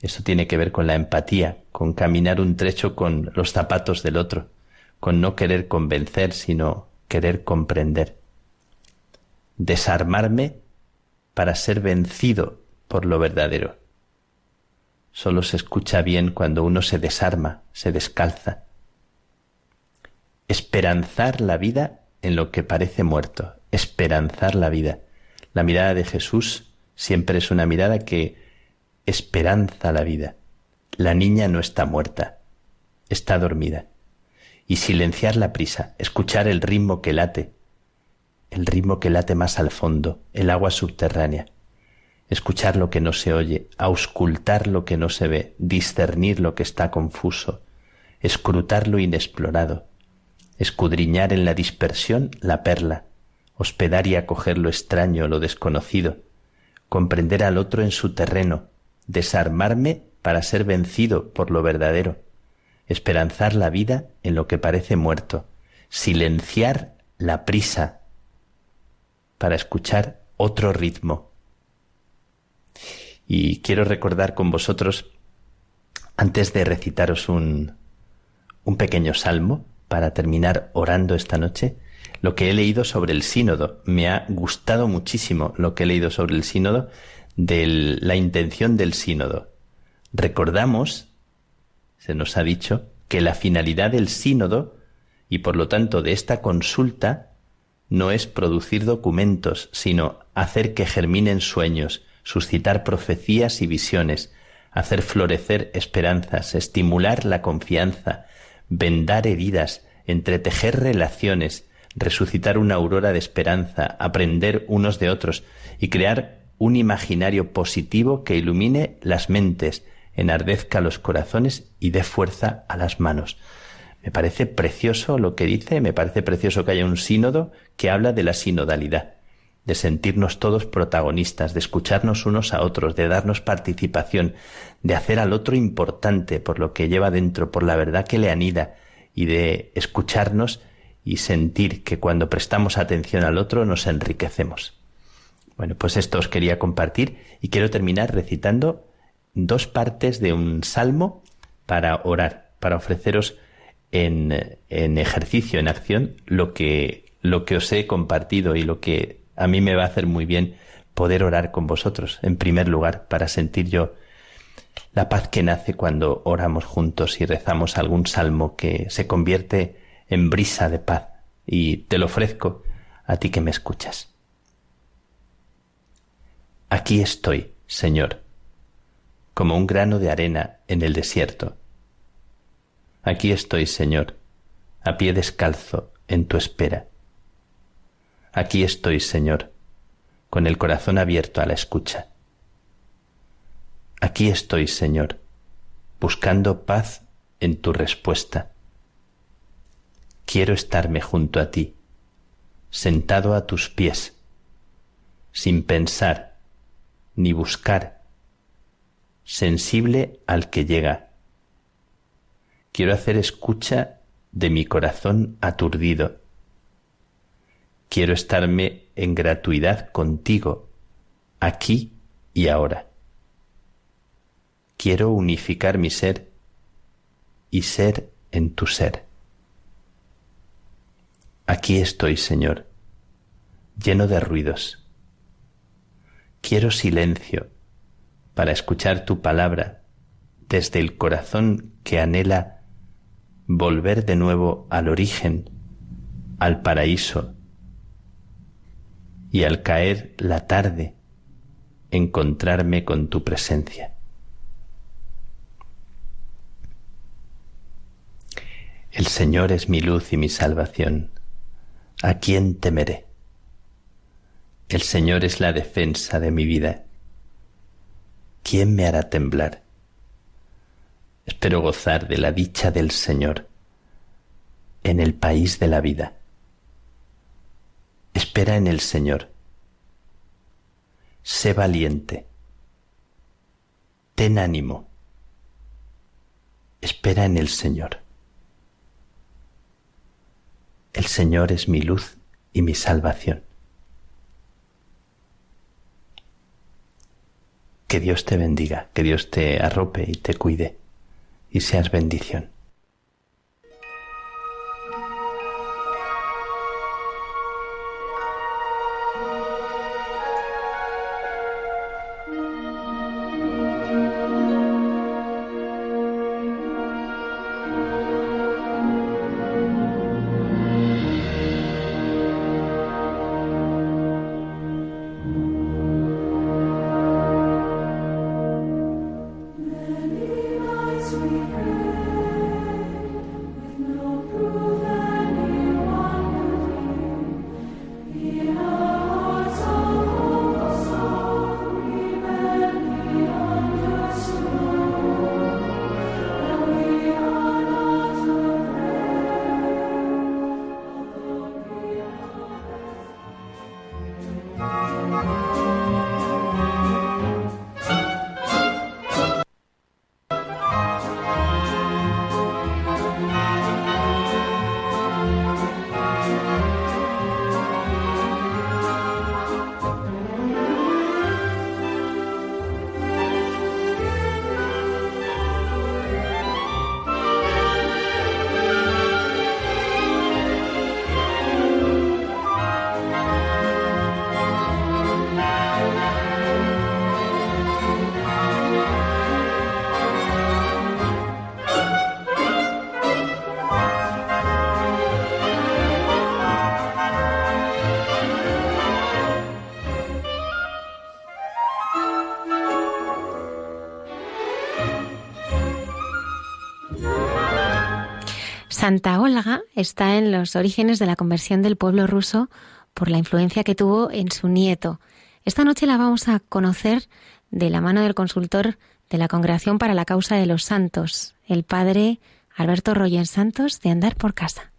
Eso tiene que ver con la empatía, con caminar un trecho con los zapatos del otro, con no querer convencer, sino querer comprender. Desarmarme para ser vencido por lo verdadero solo se escucha bien cuando uno se desarma, se descalza. Esperanzar la vida en lo que parece muerto, esperanzar la vida. La mirada de Jesús siempre es una mirada que esperanza la vida. La niña no está muerta, está dormida. Y silenciar la prisa, escuchar el ritmo que late, el ritmo que late más al fondo, el agua subterránea escuchar lo que no se oye, auscultar lo que no se ve, discernir lo que está confuso, escrutar lo inexplorado, escudriñar en la dispersión la perla, hospedar y acoger lo extraño, lo desconocido, comprender al otro en su terreno, desarmarme para ser vencido por lo verdadero, esperanzar la vida en lo que parece muerto, silenciar la prisa para escuchar otro ritmo, y quiero recordar con vosotros, antes de recitaros un, un pequeño salmo, para terminar orando esta noche, lo que he leído sobre el sínodo. Me ha gustado muchísimo lo que he leído sobre el sínodo, de la intención del sínodo. Recordamos, se nos ha dicho, que la finalidad del sínodo y por lo tanto de esta consulta no es producir documentos, sino hacer que germinen sueños, suscitar profecías y visiones, hacer florecer esperanzas, estimular la confianza, vendar heridas, entretejer relaciones, resucitar una aurora de esperanza, aprender unos de otros y crear un imaginario positivo que ilumine las mentes, enardezca los corazones y dé fuerza a las manos. Me parece precioso lo que dice, me parece precioso que haya un sínodo que habla de la sinodalidad de sentirnos todos protagonistas, de escucharnos unos a otros, de darnos participación, de hacer al otro importante por lo que lleva dentro, por la verdad que le anida, y de escucharnos y sentir que cuando prestamos atención al otro nos enriquecemos. Bueno, pues esto os quería compartir y quiero terminar recitando dos partes de un salmo para orar, para ofreceros en, en ejercicio, en acción, lo que, lo que os he compartido y lo que a mí me va a hacer muy bien poder orar con vosotros, en primer lugar, para sentir yo la paz que nace cuando oramos juntos y rezamos algún salmo que se convierte en brisa de paz. Y te lo ofrezco a ti que me escuchas. Aquí estoy, Señor, como un grano de arena en el desierto. Aquí estoy, Señor, a pie descalzo en tu espera. Aquí estoy, Señor, con el corazón abierto a la escucha. Aquí estoy, Señor, buscando paz en tu respuesta. Quiero estarme junto a ti, sentado a tus pies, sin pensar ni buscar, sensible al que llega. Quiero hacer escucha de mi corazón aturdido. Quiero estarme en gratuidad contigo, aquí y ahora. Quiero unificar mi ser y ser en tu ser. Aquí estoy, Señor, lleno de ruidos. Quiero silencio para escuchar tu palabra desde el corazón que anhela volver de nuevo al origen, al paraíso, y al caer la tarde encontrarme con tu presencia. El Señor es mi luz y mi salvación. ¿A quién temeré? El Señor es la defensa de mi vida. ¿Quién me hará temblar? Espero gozar de la dicha del Señor en el país de la vida. Espera en el Señor. Sé valiente. Ten ánimo. Espera en el Señor. El Señor es mi luz y mi salvación. Que Dios te bendiga, que Dios te arrope y te cuide y seas bendición. Santa Olga está en los orígenes de la conversión del pueblo ruso por la influencia que tuvo en su nieto. Esta noche la vamos a conocer de la mano del consultor de la Congregación para la Causa de los Santos, el padre Alberto Royen Santos de Andar por Casa.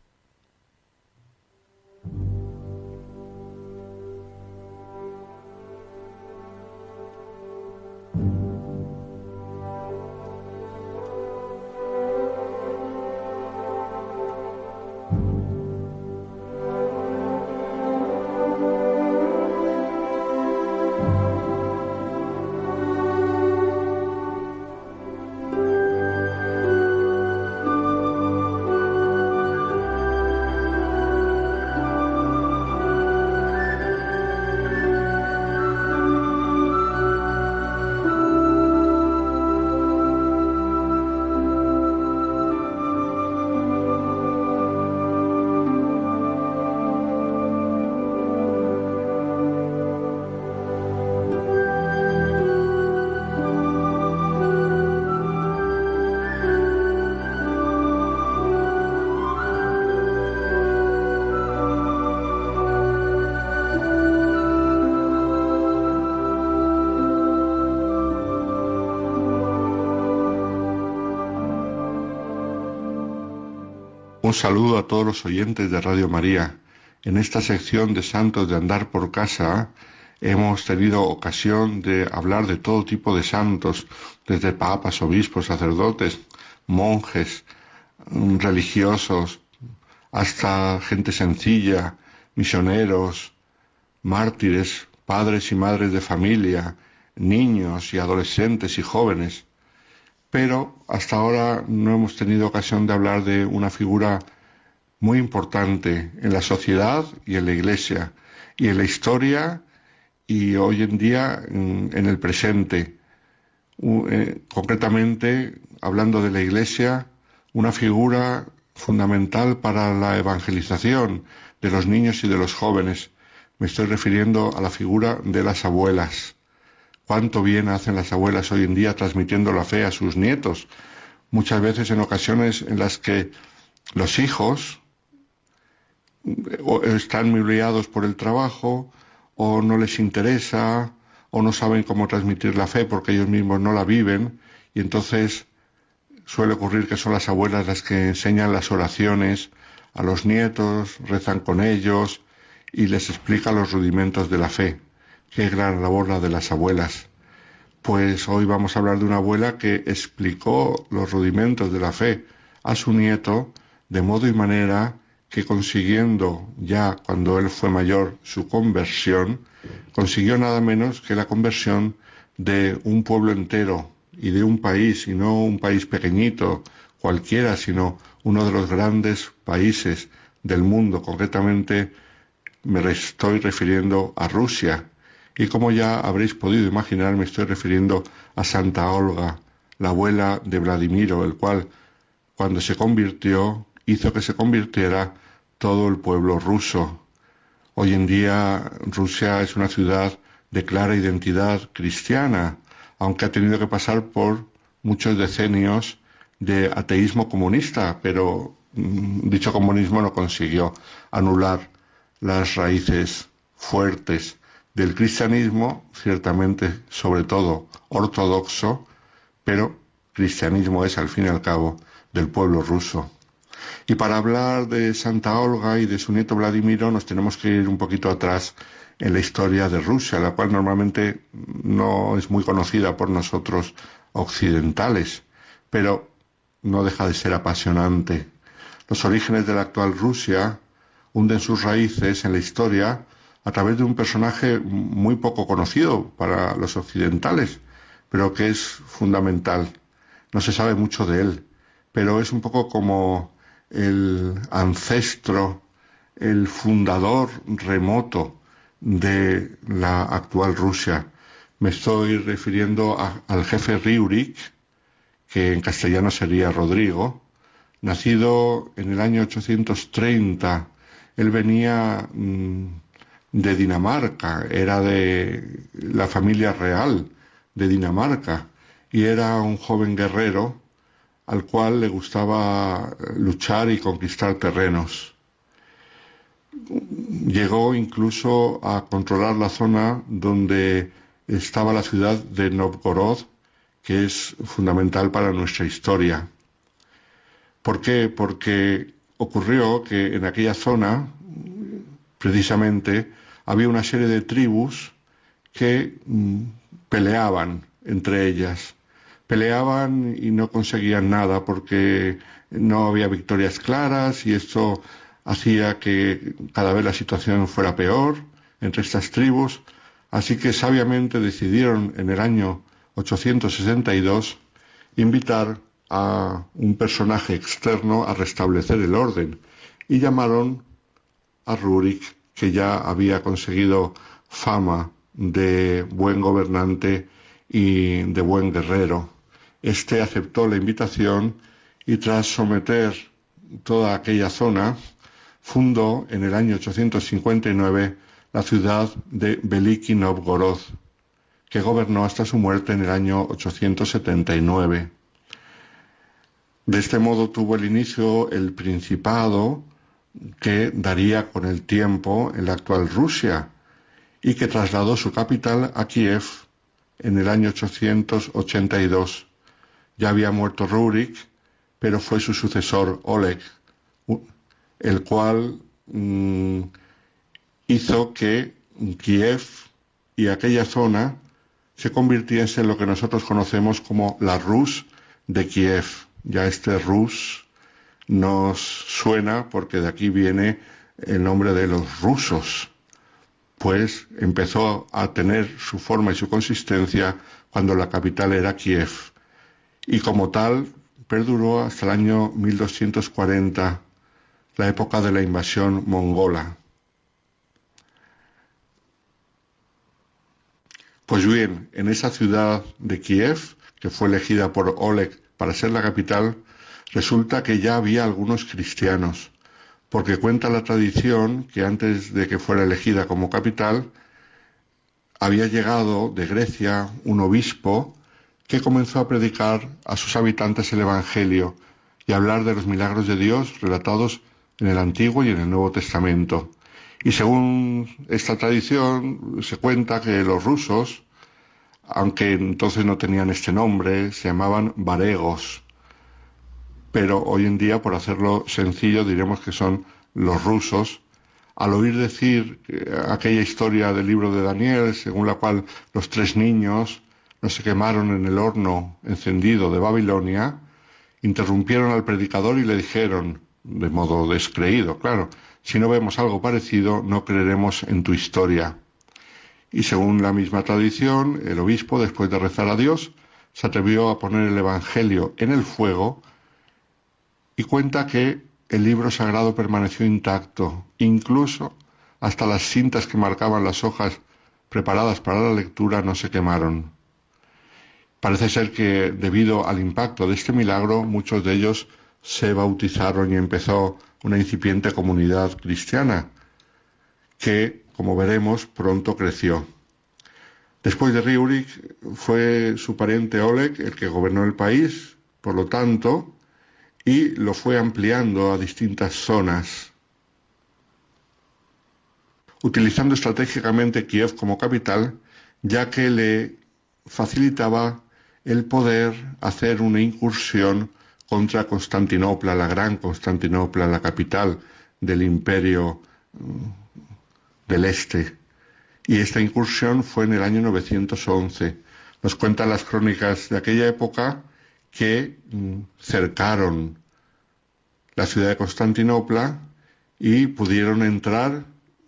Un saludo a todos los oyentes de Radio María. En esta sección de Santos de Andar por Casa hemos tenido ocasión de hablar de todo tipo de santos, desde papas, obispos, sacerdotes, monjes, mm, religiosos, hasta gente sencilla, misioneros, mártires, padres y madres de familia, niños y adolescentes y jóvenes pero hasta ahora no hemos tenido ocasión de hablar de una figura muy importante en la sociedad y en la iglesia, y en la historia y hoy en día en, el presente. Eh, concretamente, hablando de la iglesia, una figura fundamental para la evangelización de los niños y de los jóvenes. Me estoy refiriendo a la figura de las abuelas. Cuánto bien hacen las abuelas hoy en día transmitiendo la fe a sus nietos. Muchas veces en ocasiones en las que los hijos están muy liados por el trabajo o no les interesa o no saben cómo transmitir la fe porque ellos mismos no la viven y entonces suele ocurrir que son las abuelas las que enseñan las oraciones a los nietos, rezan con ellos y les explican los rudimentos de la fe. Qué gran labor la de las abuelas. Pues hoy vamos a hablar de una abuela que explicó los rudimentos de la fe a su nieto de modo y manera que consiguiendo ya cuando él fue mayor su conversión, consiguió nada menos que la conversión de un pueblo entero y de un país, y no un país pequeñito cualquiera, sino uno de los grandes países del mundo, concretamente me estoy refiriendo a Rusia, y como ya habréis podido imaginar, me estoy refiriendo a Santa Olga, la abuela de Vladimiro, el cual, cuando se convirtió, hizo que se convirtiera todo el pueblo ruso. Hoy en día Rusia es una ciudad de clara identidad cristiana, aunque ha tenido que pasar por muchos decenios de ateísmo comunista, pero mm, dicho comunismo no consiguió anular las raíces fuertes del cristianismo, ciertamente sobre todo ortodoxo, pero cristianismo es al fin y al cabo del pueblo ruso. Y para hablar de Santa Olga y de su nieto Vladimiro nos tenemos que ir un poquito atrás en la historia de Rusia, la cual normalmente no es muy conocida por nosotros occidentales, pero no deja de ser apasionante. Los orígenes de la actual Rusia hunden sus raíces en la historia a través de un personaje muy poco conocido para los occidentales, pero que es fundamental. No se sabe mucho de él, pero es un poco como el ancestro, el fundador remoto de la actual Rusia. Me estoy refiriendo al jefe Riurik, que en castellano sería Rodrigo, nacido en el año 830. Él venía mm, de Dinamarca, era de la familia real de Dinamarca y era un joven guerrero al cual le gustaba luchar y conquistar terrenos. Llegó incluso a controlar la zona donde estaba la ciudad de Novgorod, que es fundamental para nuestra historia. ¿Por qué? Porque ocurrió que en aquella zona, precisamente, había una serie de tribus que mm, peleaban entre ellas. Peleaban y no conseguían nada porque no había victorias claras y esto hacía que cada vez la situación fuera peor entre estas tribus. Así que sabiamente decidieron en el año 862 invitar a un personaje externo a restablecer el orden y llamaron a Rurik que ya había conseguido fama de buen gobernante y de buen guerrero. Este aceptó la invitación y tras someter toda aquella zona, fundó en el año 859 la ciudad de Veliki Novgorod, que gobernó hasta su muerte en el año 879. De este modo tuvo el inicio el principado que daría con el tiempo en la actual Rusia y que trasladó su capital a Kiev en el año 882. Ya había muerto Rurik, pero fue su sucesor Oleg, el cual mm, hizo que Kiev y aquella zona se convirtiese en lo que nosotros conocemos como la Rus de Kiev. Ya este Rus nos suena porque de aquí viene el nombre de los rusos, pues empezó a tener su forma y su consistencia cuando la capital era Kiev. Y como tal, perduró hasta el año 1240, la época de la invasión mongola. Pues bien, en esa ciudad de Kiev, que fue elegida por Oleg para ser la capital, resulta que ya había algunos cristianos, porque cuenta la tradición que antes de que fuera elegida como capital, había llegado de Grecia un obispo que comenzó a predicar a sus habitantes el Evangelio y a hablar de los milagros de Dios relatados en el Antiguo y en el Nuevo Testamento. Y según esta tradición, se cuenta que los rusos, aunque entonces no tenían este nombre, se llamaban varegos. Pero hoy en día, por hacerlo sencillo, diremos que son los rusos. Al oír decir aquella historia del libro de Daniel, según la cual los tres niños no se quemaron en el horno encendido de Babilonia, interrumpieron al predicador y le dijeron, de modo descreído, claro, si no vemos algo parecido, no creeremos en tu historia. Y según la misma tradición, el obispo, después de rezar a Dios, se atrevió a poner el Evangelio en el fuego y cuenta que el libro sagrado permaneció intacto, incluso hasta las cintas que marcaban las hojas preparadas para la lectura no se quemaron. Parece ser que debido al impacto de este milagro, muchos de ellos se bautizaron y empezó una incipiente comunidad cristiana que, como veremos, pronto creció. Después de Riurik fue su pariente Oleg el que gobernó el país, por lo tanto, y lo fue ampliando a distintas zonas, utilizando estratégicamente Kiev como capital, ya que le facilitaba el poder hacer una incursión contra Constantinopla, la gran Constantinopla, la capital del imperio mm, del Este. Y esta incursión fue en el año 911. Nos cuentan las crónicas de aquella época que mm, cercaron la ciudad de Constantinopla y pudieron entrar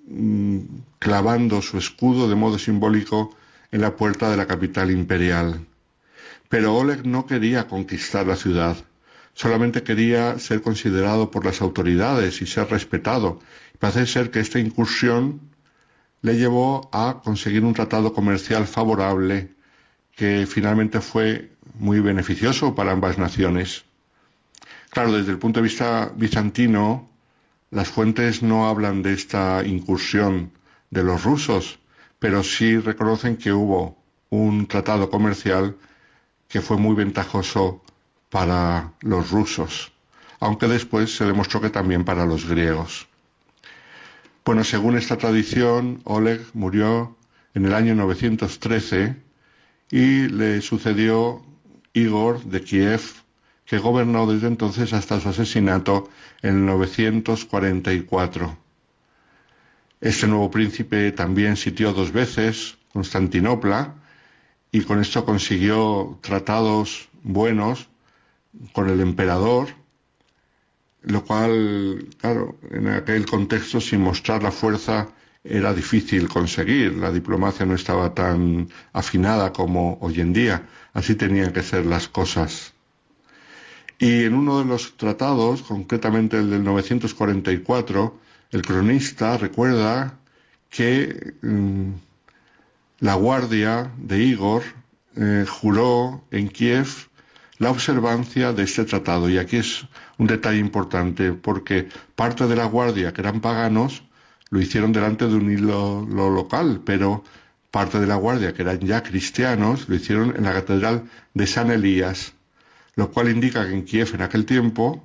mm, clavando su escudo de modo simbólico en la puerta de la capital imperial. Pero Oleg no quería conquistar la ciudad, solamente quería ser considerado por las autoridades y ser respetado. Parece ser que esta incursión le llevó a conseguir un tratado comercial favorable que finalmente fue muy beneficioso para ambas naciones. Claro, desde el punto de vista bizantino, las fuentes no hablan de esta incursión de los rusos, pero sí reconocen que hubo un tratado comercial que fue muy ventajoso para los rusos, aunque después se demostró que también para los griegos. Bueno, según esta tradición, Oleg murió en el año 913 y le sucedió Igor de Kiev, que gobernó desde entonces hasta su asesinato en 944. Este nuevo príncipe también sitió dos veces Constantinopla y con esto consiguió tratados buenos con el emperador, lo cual, claro, en aquel contexto sin mostrar la fuerza era difícil conseguir. La diplomacia no estaba tan afinada como hoy en día. Así tenían que ser las cosas. Y en uno de los tratados, concretamente el del 944, el cronista recuerda que mm, la guardia de Igor eh, juró en Kiev la observancia de este tratado. Y aquí es un detalle importante, porque parte de la guardia, que eran paganos, lo hicieron delante de un hilo local, pero parte de la guardia, que eran ya cristianos, lo hicieron en la catedral de San Elías lo cual indica que en Kiev en aquel tiempo,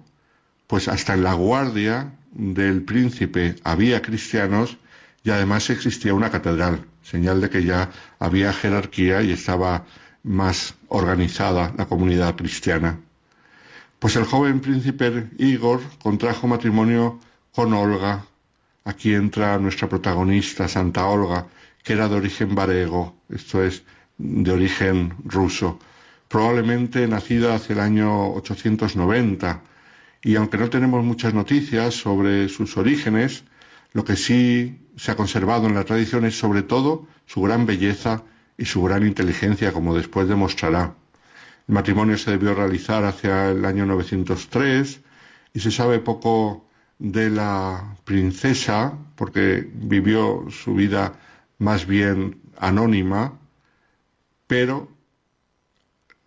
pues hasta en la guardia del príncipe había cristianos y además existía una catedral, señal de que ya había jerarquía y estaba más organizada la comunidad cristiana. Pues el joven príncipe Igor contrajo matrimonio con Olga. Aquí entra nuestra protagonista, Santa Olga, que era de origen varego, esto es, de origen ruso, probablemente nacida hacia el año 890. Y aunque no tenemos muchas noticias sobre sus orígenes, lo que sí se ha conservado en la tradición es sobre todo su gran belleza y su gran inteligencia, como después demostrará. El matrimonio se debió realizar hacia el año 903 y se sabe poco de la princesa porque vivió su vida más bien anónima, pero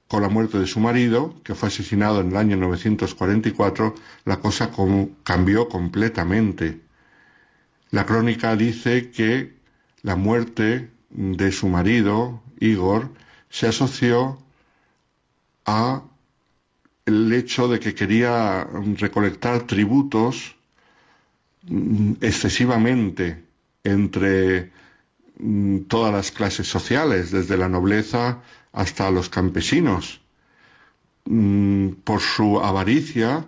con la muerte de su marido, que fue asesinado en el año 944, la cosa cambió completamente. La crónica dice que la muerte de su marido, Igor, se asoció a el hecho de que quería recolectar tributos excesivamente entre mm, todas las clases sociales, desde la nobleza hasta los campesinos. Mm, por su avaricia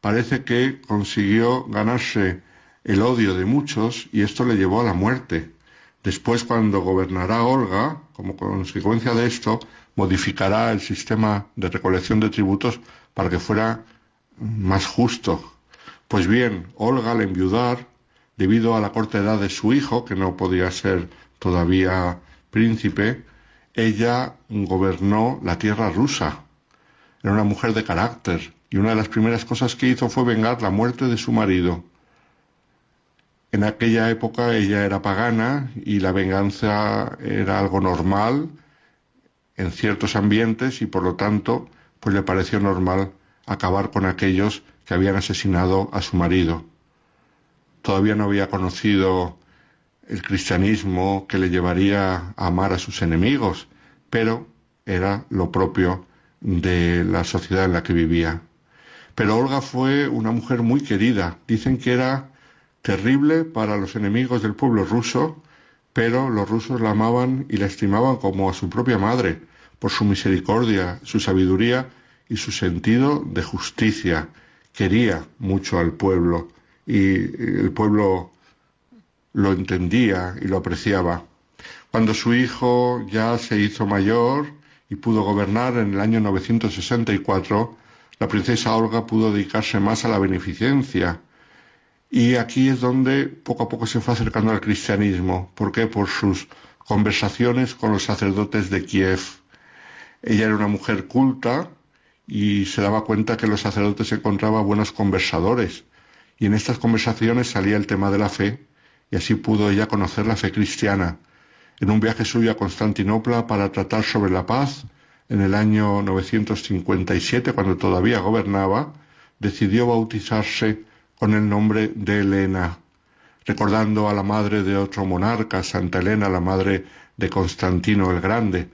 parece que consiguió ganarse el odio de muchos y esto le llevó a la muerte. Después, cuando gobernará Olga, como consecuencia de esto, modificará el sistema de recolección de tributos para que fuera más justo. Pues bien, Olga, al enviudar, debido a la corta edad de su hijo, que no podía ser todavía príncipe, ella gobernó la tierra rusa. Era una mujer de carácter y una de las primeras cosas que hizo fue vengar la muerte de su marido. En aquella época ella era pagana y la venganza era algo normal en ciertos ambientes y por lo tanto pues le pareció normal acabar con aquellos habían asesinado a su marido. Todavía no había conocido el cristianismo que le llevaría a amar a sus enemigos, pero era lo propio de la sociedad en la que vivía. Pero Olga fue una mujer muy querida. Dicen que era terrible para los enemigos del pueblo ruso, pero los rusos la amaban y la estimaban como a su propia madre, por su misericordia, su sabiduría y su sentido de justicia. Quería mucho al pueblo y el pueblo lo entendía y lo apreciaba. Cuando su hijo ya se hizo mayor y pudo gobernar en el año 964, la princesa Olga pudo dedicarse más a la beneficencia. Y aquí es donde poco a poco se fue acercando al cristianismo. ¿Por qué? Por sus conversaciones con los sacerdotes de Kiev. Ella era una mujer culta y se daba cuenta que los sacerdotes encontraban buenos conversadores. Y en estas conversaciones salía el tema de la fe y así pudo ella conocer la fe cristiana. En un viaje suyo a Constantinopla para tratar sobre la paz, en el año 957, cuando todavía gobernaba, decidió bautizarse con el nombre de Elena, recordando a la madre de otro monarca, Santa Elena, la madre de Constantino el Grande,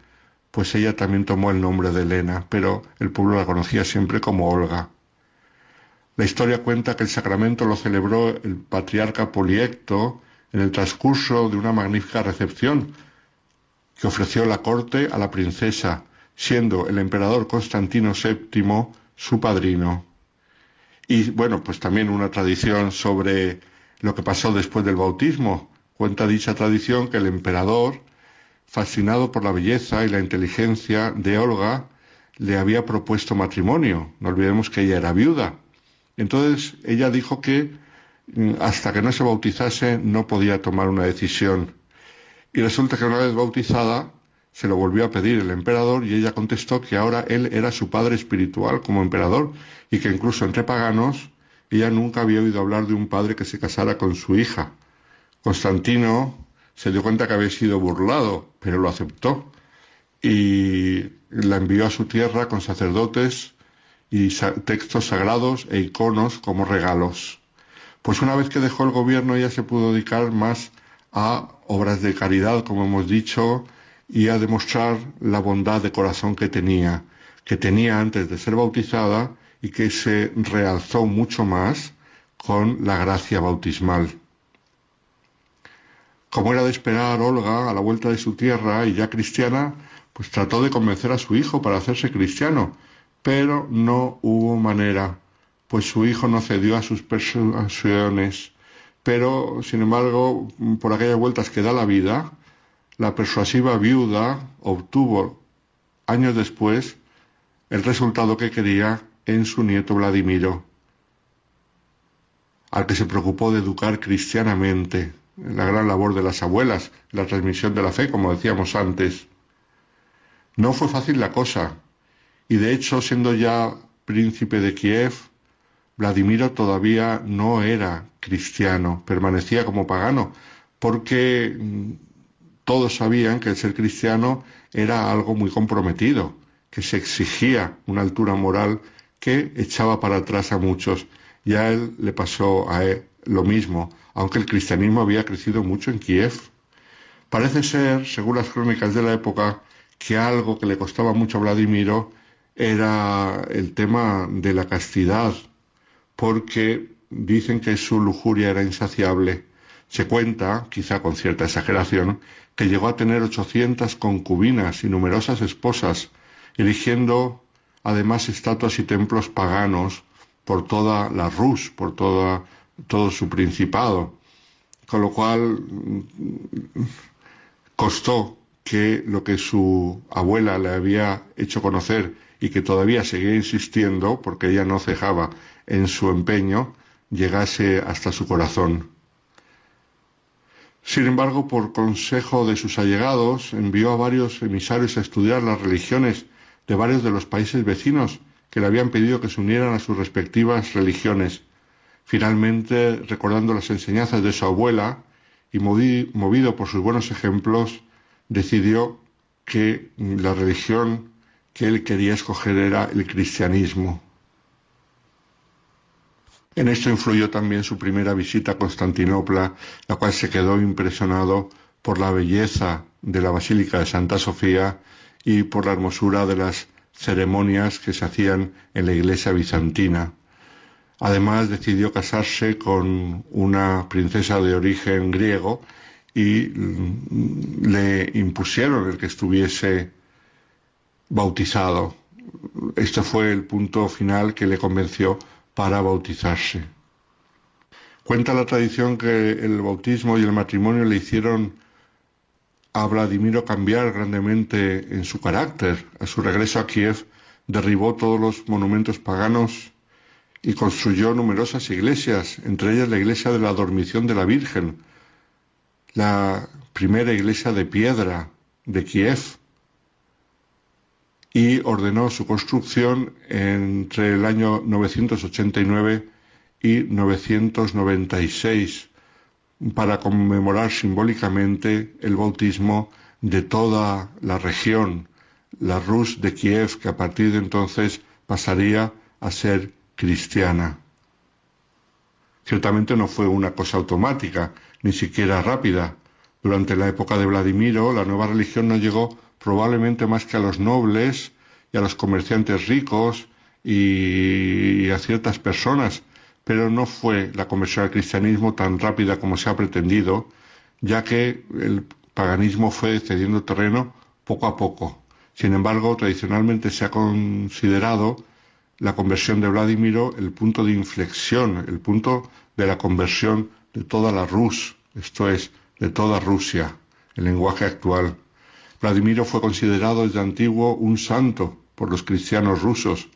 pues ella también tomó el nombre de Elena, pero el pueblo la conocía siempre como Olga. La historia cuenta que el sacramento lo celebró el patriarca Poliecto en el transcurso de una magnífica recepción que ofreció la corte a la princesa, siendo el emperador Constantino VII su padrino. Y bueno, pues también una tradición sobre lo que pasó después del bautismo. Cuenta dicha tradición que el emperador, fascinado por la belleza y la inteligencia de Olga, le había propuesto matrimonio. No olvidemos que ella era viuda. Entonces ella dijo que Mm, hasta que no se bautizase no podía tomar una decisión. Y resulta que una vez bautizada se lo volvió a pedir el emperador y ella contestó que ahora él era su padre espiritual como emperador y que incluso entre paganos ella nunca había oído hablar de un padre que se casara con su hija. Constantino se dio cuenta que había sido burlado, pero lo aceptó y la envió a su tierra con sacerdotes y textos sagrados e iconos como regalos. Pues una vez que dejó el gobierno ella se pudo dedicar más a obras de caridad, como hemos dicho, y a demostrar la bondad de corazón que tenía, que tenía antes de ser bautizada y que se realzó mucho más con la gracia bautismal. Como era de esperar, Olga, a la vuelta de su tierra y ya cristiana, pues trató de convencer a su hijo para hacerse cristiano, pero no hubo manera pues su hijo no cedió a sus persuasiones, pero sin embargo, por aquellas vueltas que da la vida, la persuasiva viuda obtuvo años después el resultado que quería en su nieto Vladimiro, al que se preocupó de educar cristianamente, la gran labor de las abuelas, la transmisión de la fe, como decíamos antes. No fue fácil la cosa, y de hecho, siendo ya príncipe de Kiev, Vladimiro todavía no era cristiano, permanecía como pagano, porque mm, todos sabían que el ser cristiano era algo muy comprometido, que se exigía una altura moral que echaba para atrás a muchos. Y a él le pasó a él lo mismo, aunque el cristianismo había crecido mucho en Kiev. Parece ser, según las crónicas de la época, que algo que le costaba mucho a Vladimiro era el tema de la castidad, porque dicen que su lujuria era insaciable. Se cuenta, quizá con cierta exageración, que llegó a tener 800 concubinas y numerosas esposas, eligiendo además estatuas y templos paganos por toda la Rus, por toda, todo su principado, con lo cual costó que lo que su abuela le había hecho conocer y que todavía seguía insistiendo, porque ella no cejaba en su empeño, llegase hasta su corazón. Sin embargo, por consejo de sus allegados, envió a varios emisarios a estudiar las religiones de varios de los países vecinos que le habían pedido que se unieran a sus respectivas religiones. Finalmente, recordando las enseñanzas de su abuela y movido por sus buenos ejemplos, decidió que la religión que él quería escoger era el cristianismo. En esto influyó también su primera visita a Constantinopla, la cual se quedó impresionado por la belleza de la Basílica de Santa Sofía y por la hermosura de las ceremonias que se hacían en la iglesia bizantina. Además decidió casarse con una princesa de origen griego y mm, le impusieron el que estuviese bautizado. Este fue el punto final que le convenció para bautizarse. Cuenta la tradición que el bautismo y el matrimonio le hicieron a Vladimiro cambiar grandemente en su carácter. A su regreso a Kiev derribó todos los monumentos paganos y construyó numerosas iglesias, entre ellas la iglesia de la Dormición de la Virgen, la primera iglesia de piedra de Kiev, y ordenó su construcción entre el año 989 y 996 para conmemorar simbólicamente el bautismo de toda la región, la Rus de Kiev, que a partir de entonces pasaría a ser cristiana. Ciertamente no fue una cosa automática, ni siquiera rápida. Durante la época de Vladimiro, la nueva religión no llegó probablemente más que a los nobles y a los comerciantes ricos y a ciertas personas, pero no fue la conversión al cristianismo tan rápida como se ha pretendido, ya que el paganismo fue cediendo terreno poco a poco. Sin embargo, tradicionalmente se ha considerado la conversión de Vladimiro el punto de inflexión, el punto de la conversión de toda la Rus, esto es, de toda Rusia, el lenguaje actual. Vladimiro fue considerado desde antiguo un santo por los cristianos rusos.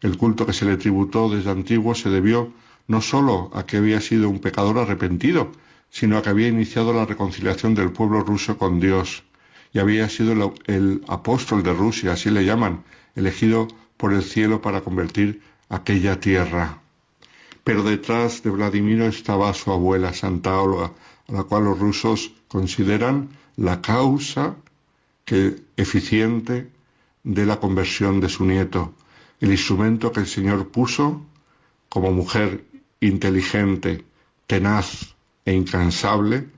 El culto que se le tributó desde antiguo se debió no sólo a que había sido un pecador arrepentido, sino a que había iniciado la reconciliación del pueblo ruso con Dios y había sido el, apóstol de Rusia, así le llaman, elegido por el cielo para convertir aquella tierra. Pero detrás de Vladimiro estaba su abuela, Santa Olga, a la cual los rusos consideran la causa que eficiente de la conversión de su nieto, el instrumento que el Señor puso como mujer inteligente, tenaz e incansable,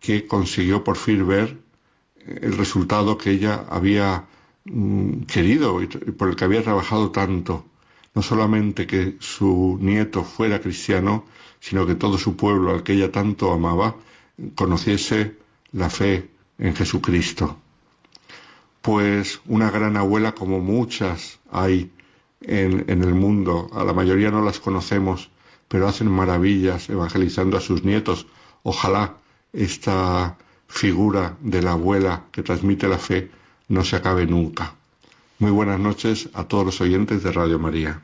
que consiguió por fin ver el resultado que ella había Mm, querido y por el que había trabajado tanto. No solamente que su nieto fuera cristiano, sino que todo su pueblo al que ella tanto amaba conociese la fe en Jesucristo. Pues una gran abuela como muchas hay en, en, el mundo, a la mayoría no las conocemos, pero hacen maravillas evangelizando a sus nietos. Ojalá esta figura de la abuela que transmite la fe no se acabe nunca. Muy buenas noches a todos los oyentes de Radio María.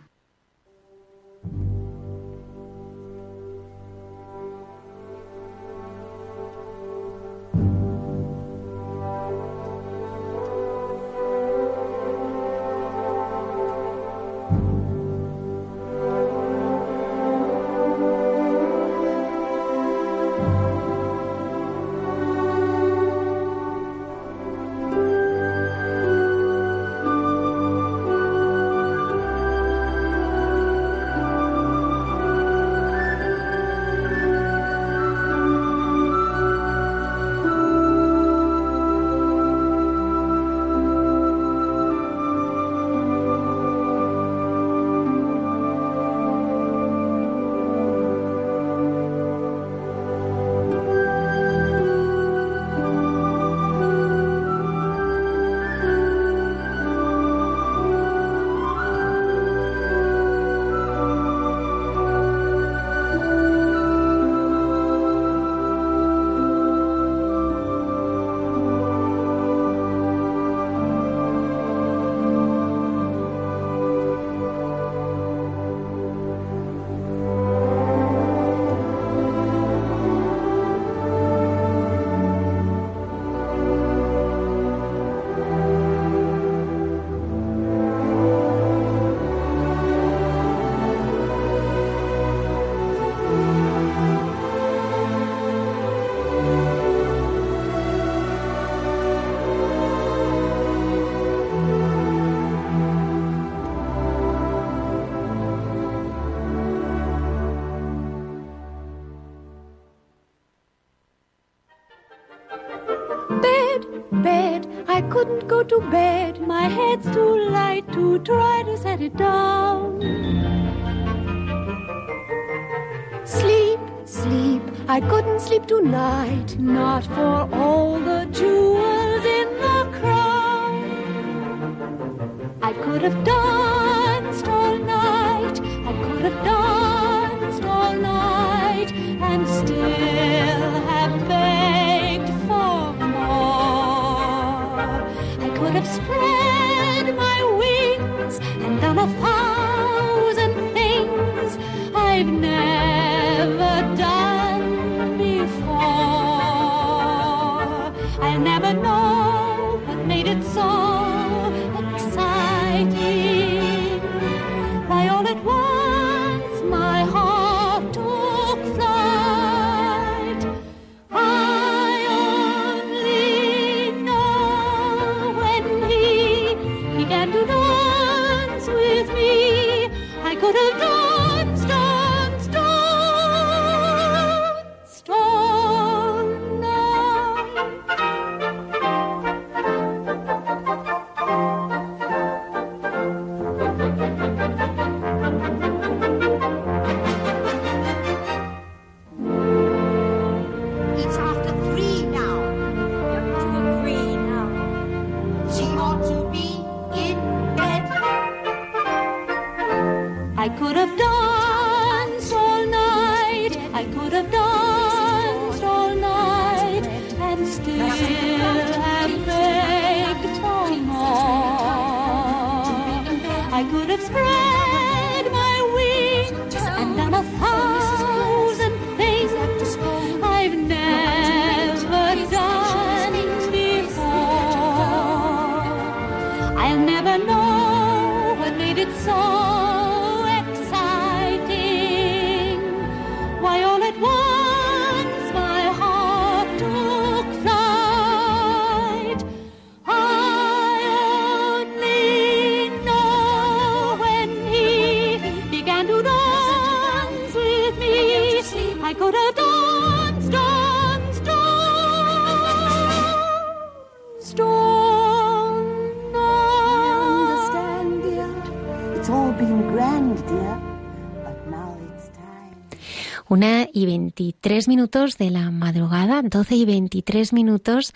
y 23 minutos de la madrugada, 12 y 23 minutos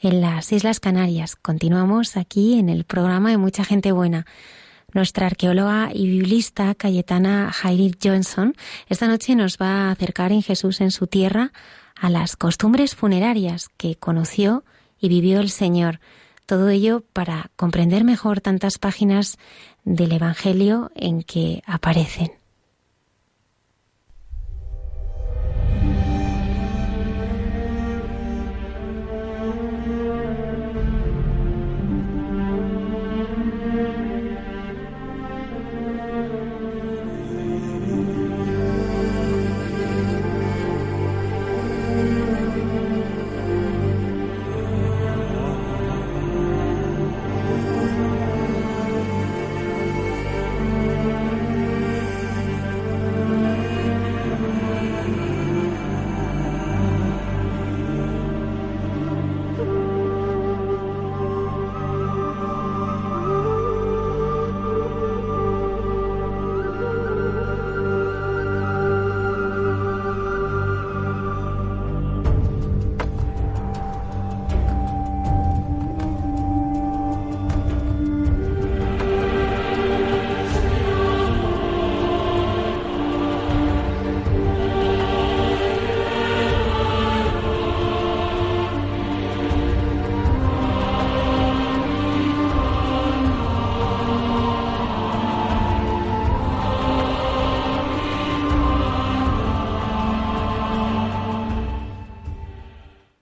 en las Islas Canarias. Continuamos aquí en el programa de Mucha Gente Buena. Nuestra arqueóloga y biblista Cayetana Jair Johnson esta noche nos va a acercar en Jesús en su tierra a las costumbres funerarias que conoció y vivió el Señor. Todo ello para comprender mejor tantas páginas del Evangelio en que aparecen.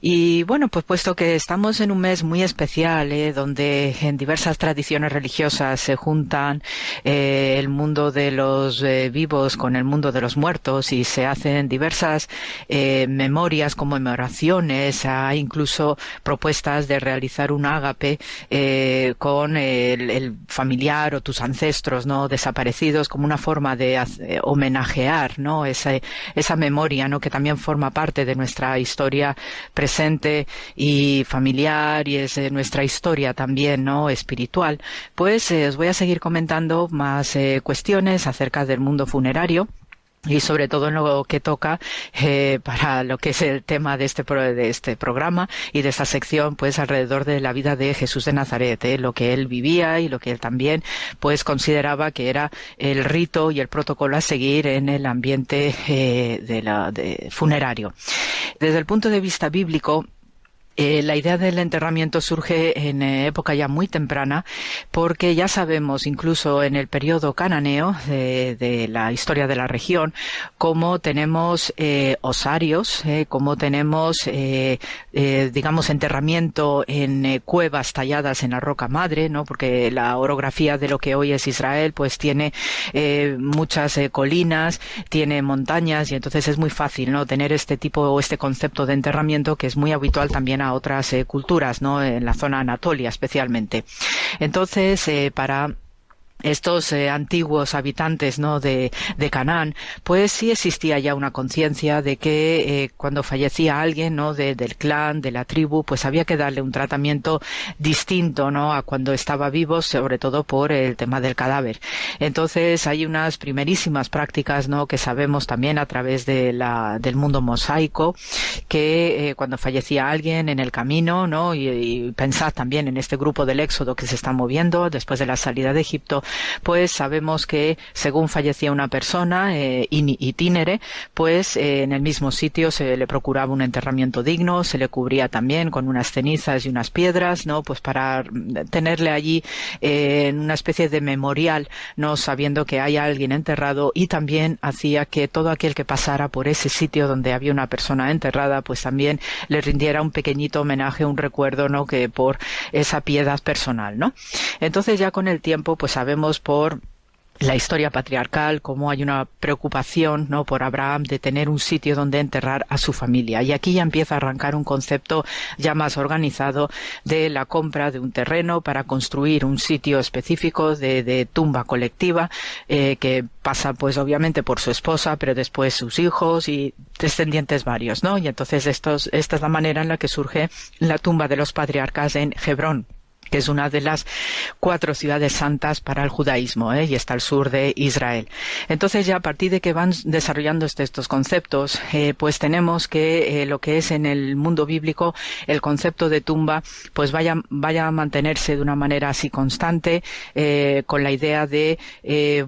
Y bueno, pues puesto que estamos en un mes muy especial, eh, donde en diversas tradiciones religiosas se juntan eh, el mundo de los eh, vivos con el mundo de los muertos y se hacen diversas memorias, conmemoraciones, hay incluso propuestas de realizar un ágape con el, familiar o tus ancestros no desaparecidos como una forma de homenajear ¿no? esa, esa memoria ¿no? que también forma parte de nuestra historia presente y familiar y es nuestra historia también no espiritual. Pues eh, os voy a seguir comentando más eh, cuestiones acerca del mundo funerario y sobre todo en lo que toca eh, para lo que es el tema de este pro, de este programa y de esta sección pues alrededor de la vida de Jesús de Nazaret eh, lo que él vivía y lo que él también pues consideraba que era el rito y el protocolo a seguir en el ambiente eh, de la de funerario. Desde el punto de vista bíblico eh, la idea del enterramiento surge en eh, época ya muy temprana porque ya sabemos, incluso en el periodo cananeo de, la historia de la región, cómo tenemos eh, osarios, cómo tenemos, digamos, enterramiento en cuevas talladas en la roca madre, ¿no? porque la orografía de lo que hoy es Israel pues tiene muchas colinas, tiene montañas y entonces es muy fácil no tener este tipo o este concepto de enterramiento que es muy habitual también otras eh, culturas, ¿no? En la zona Anatolia especialmente. Entonces, eh, para estos eh, antiguos habitantes no de, de, Canaán pues sí existía ya una conciencia de que eh, cuando fallecía alguien no de, del clan de la tribu pues había que darle un tratamiento distinto no a cuando estaba vivo sobre todo por el tema del cadáver. Entonces hay unas primerísimas prácticas no que sabemos también a través de la, del mundo mosaico que eh, cuando fallecía alguien en el camino no y, y pensad también en este grupo del éxodo que se está moviendo después de la salida de Egipto pues sabemos que según fallecía una persona eh, itinere, pues eh, en el mismo sitio se le procuraba un enterramiento digno, se le cubría también con unas cenizas y unas piedras, ¿no? Pues para tenerle allí eh, en una especie de memorial, no sabiendo que hay alguien enterrado y también hacía que todo aquel que pasara por ese sitio donde había una persona enterrada, pues también le rindiera un pequeñito homenaje, un recuerdo, ¿no? Que por esa piedad personal, ¿no? Entonces ya con el tiempo, pues sabemos por la historia patriarcal, cómo hay una preocupación ¿no? por Abraham de tener un sitio donde enterrar a su familia. Y aquí ya empieza a arrancar un concepto ya más organizado de la compra de un terreno para construir un sitio específico de, de tumba colectiva eh, que pasa pues obviamente por su esposa, pero después sus hijos y descendientes varios, ¿no? Y entonces estos, esta es la manera en la que surge la tumba de los patriarcas en Hebrón que es una de las cuatro ciudades santas para el judaísmo, ¿eh? y está al sur de Israel. Entonces ya a partir de que van desarrollando este, estos conceptos, eh, pues tenemos que eh, lo que es en el mundo bíblico el concepto de tumba, pues vaya, vaya a mantenerse de una manera así constante, con la idea de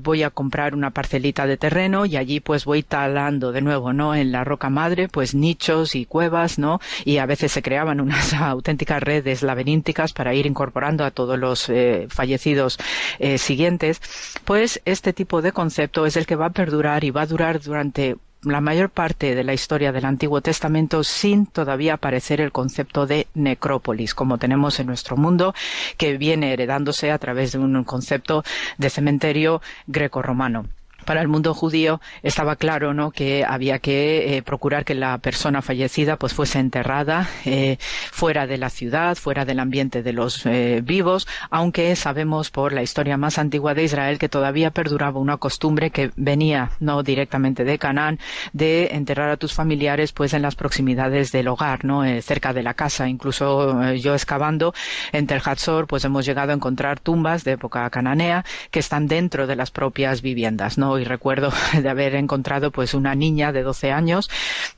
voy a comprar una parcelita de terreno y allí pues voy talando de nuevo, ¿no? En la roca madre, pues nichos y cuevas, ¿no? Y a veces se creaban unas auténticas redes laberínticas para ir incorporando a todos los eh, fallecidos eh, siguientes, pues este tipo de concepto es el que va a perdurar y va a durar durante la mayor parte de la historia del Antiguo Testamento sin todavía aparecer el concepto de necrópolis, como tenemos en nuestro mundo, que viene heredándose a través de un concepto de cementerio greco-romano para el mundo judío estaba claro ¿no? que había que eh, procurar que la persona fallecida pues fuese enterrada eh, fuera de la ciudad, fuera del ambiente de los eh, vivos, aunque sabemos por la historia más antigua de Israel que todavía perduraba una costumbre que venía no directamente de Canaán de enterrar a tus familiares pues en las proximidades del hogar, ¿no? cerca de la casa. Incluso yo excavando en Tel Hatzor pues hemos llegado a encontrar tumbas de época cananea que están dentro de las propias viviendas, ¿no? Y recuerdo de haber encontrado pues una niña de 12 años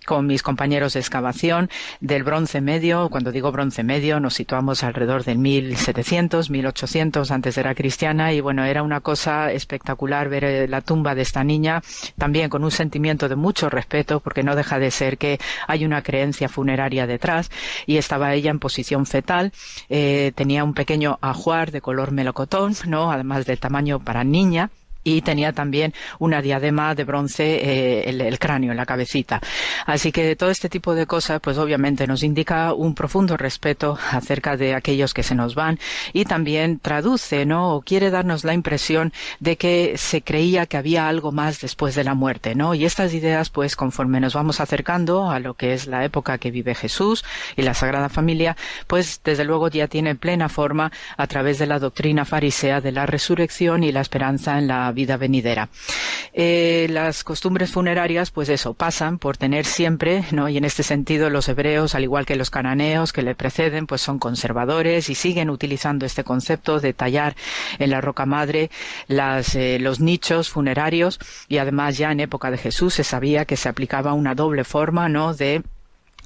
con mis compañeros de excavación del bronce medio. Cuando digo bronce medio nos situamos alrededor del 1700, 1800 antes de era cristiana y bueno, era una cosa espectacular ver eh, la tumba de esta niña también con un sentimiento de mucho respeto porque no deja de ser que hay una creencia funeraria detrás y estaba ella en posición fetal, eh, tenía un pequeño ajuar de color melocotón, ¿no? Además del tamaño para niña y tenía también una diadema de bronce eh, el, el, cráneo, en la cabecita. Así que todo este tipo de cosas, pues obviamente nos indica un profundo respeto acerca de aquellos que se nos van y también traduce, ¿no? O quiere darnos la impresión de que se creía que había algo más después de la muerte, ¿no? Y estas ideas, pues conforme nos vamos acercando a lo que es la época que vive Jesús y la Sagrada Familia, pues desde luego ya tiene plena forma a través de la doctrina farisea de la resurrección y la esperanza en la vida venidera. Eh, las costumbres funerarias, pues eso, pasan por tener siempre, ¿no? Y en este sentido los hebreos, al igual que los cananeos que le preceden, pues son conservadores y siguen utilizando este concepto de tallar en la roca madre las, eh, los nichos funerarios y además ya en época de Jesús se sabía que se aplicaba una doble forma, ¿no? De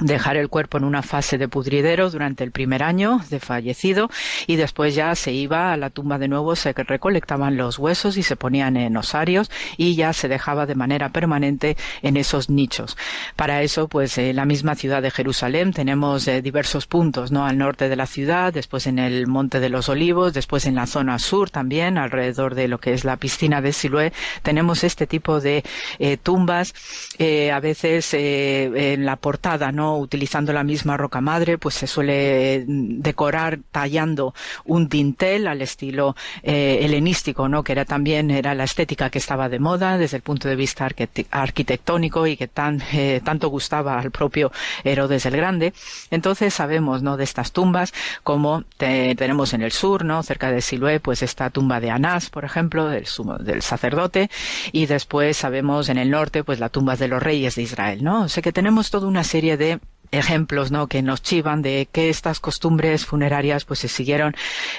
dejar el cuerpo en una fase de pudridero durante el primer año de fallecido y después ya se iba a la tumba de nuevo, se recolectaban los huesos y se ponían en osarios y ya se dejaba de manera permanente en esos nichos. Para eso, pues en la misma ciudad de Jerusalén tenemos eh, diversos puntos, ¿no? Al norte de la ciudad, después en el Monte de los Olivos, después en la zona sur también, alrededor de lo que es la piscina de Siloé, tenemos este tipo de eh, tumbas, eh, a veces en la portada, ¿no? Utilizando la misma roca madre, pues se suele decorar tallando un dintel al estilo eh, helenístico, ¿no? Que era también era la estética que estaba de moda desde el punto de vista arquitectónico y que tan eh, tanto gustaba al propio Herodes el Grande. Entonces sabemos, ¿no? De estas tumbas como tenemos en el sur, ¿no? Cerca de Siloé, pues esta tumba de Anás, por ejemplo, del, del sacerdote, y después sabemos en el norte, pues la tumba de los reyes de Israel, ¿no? O sea que tenemos toda una serie de ejemplos ¿no? que nos chivan de que estas costumbres funerarias pues se siguieron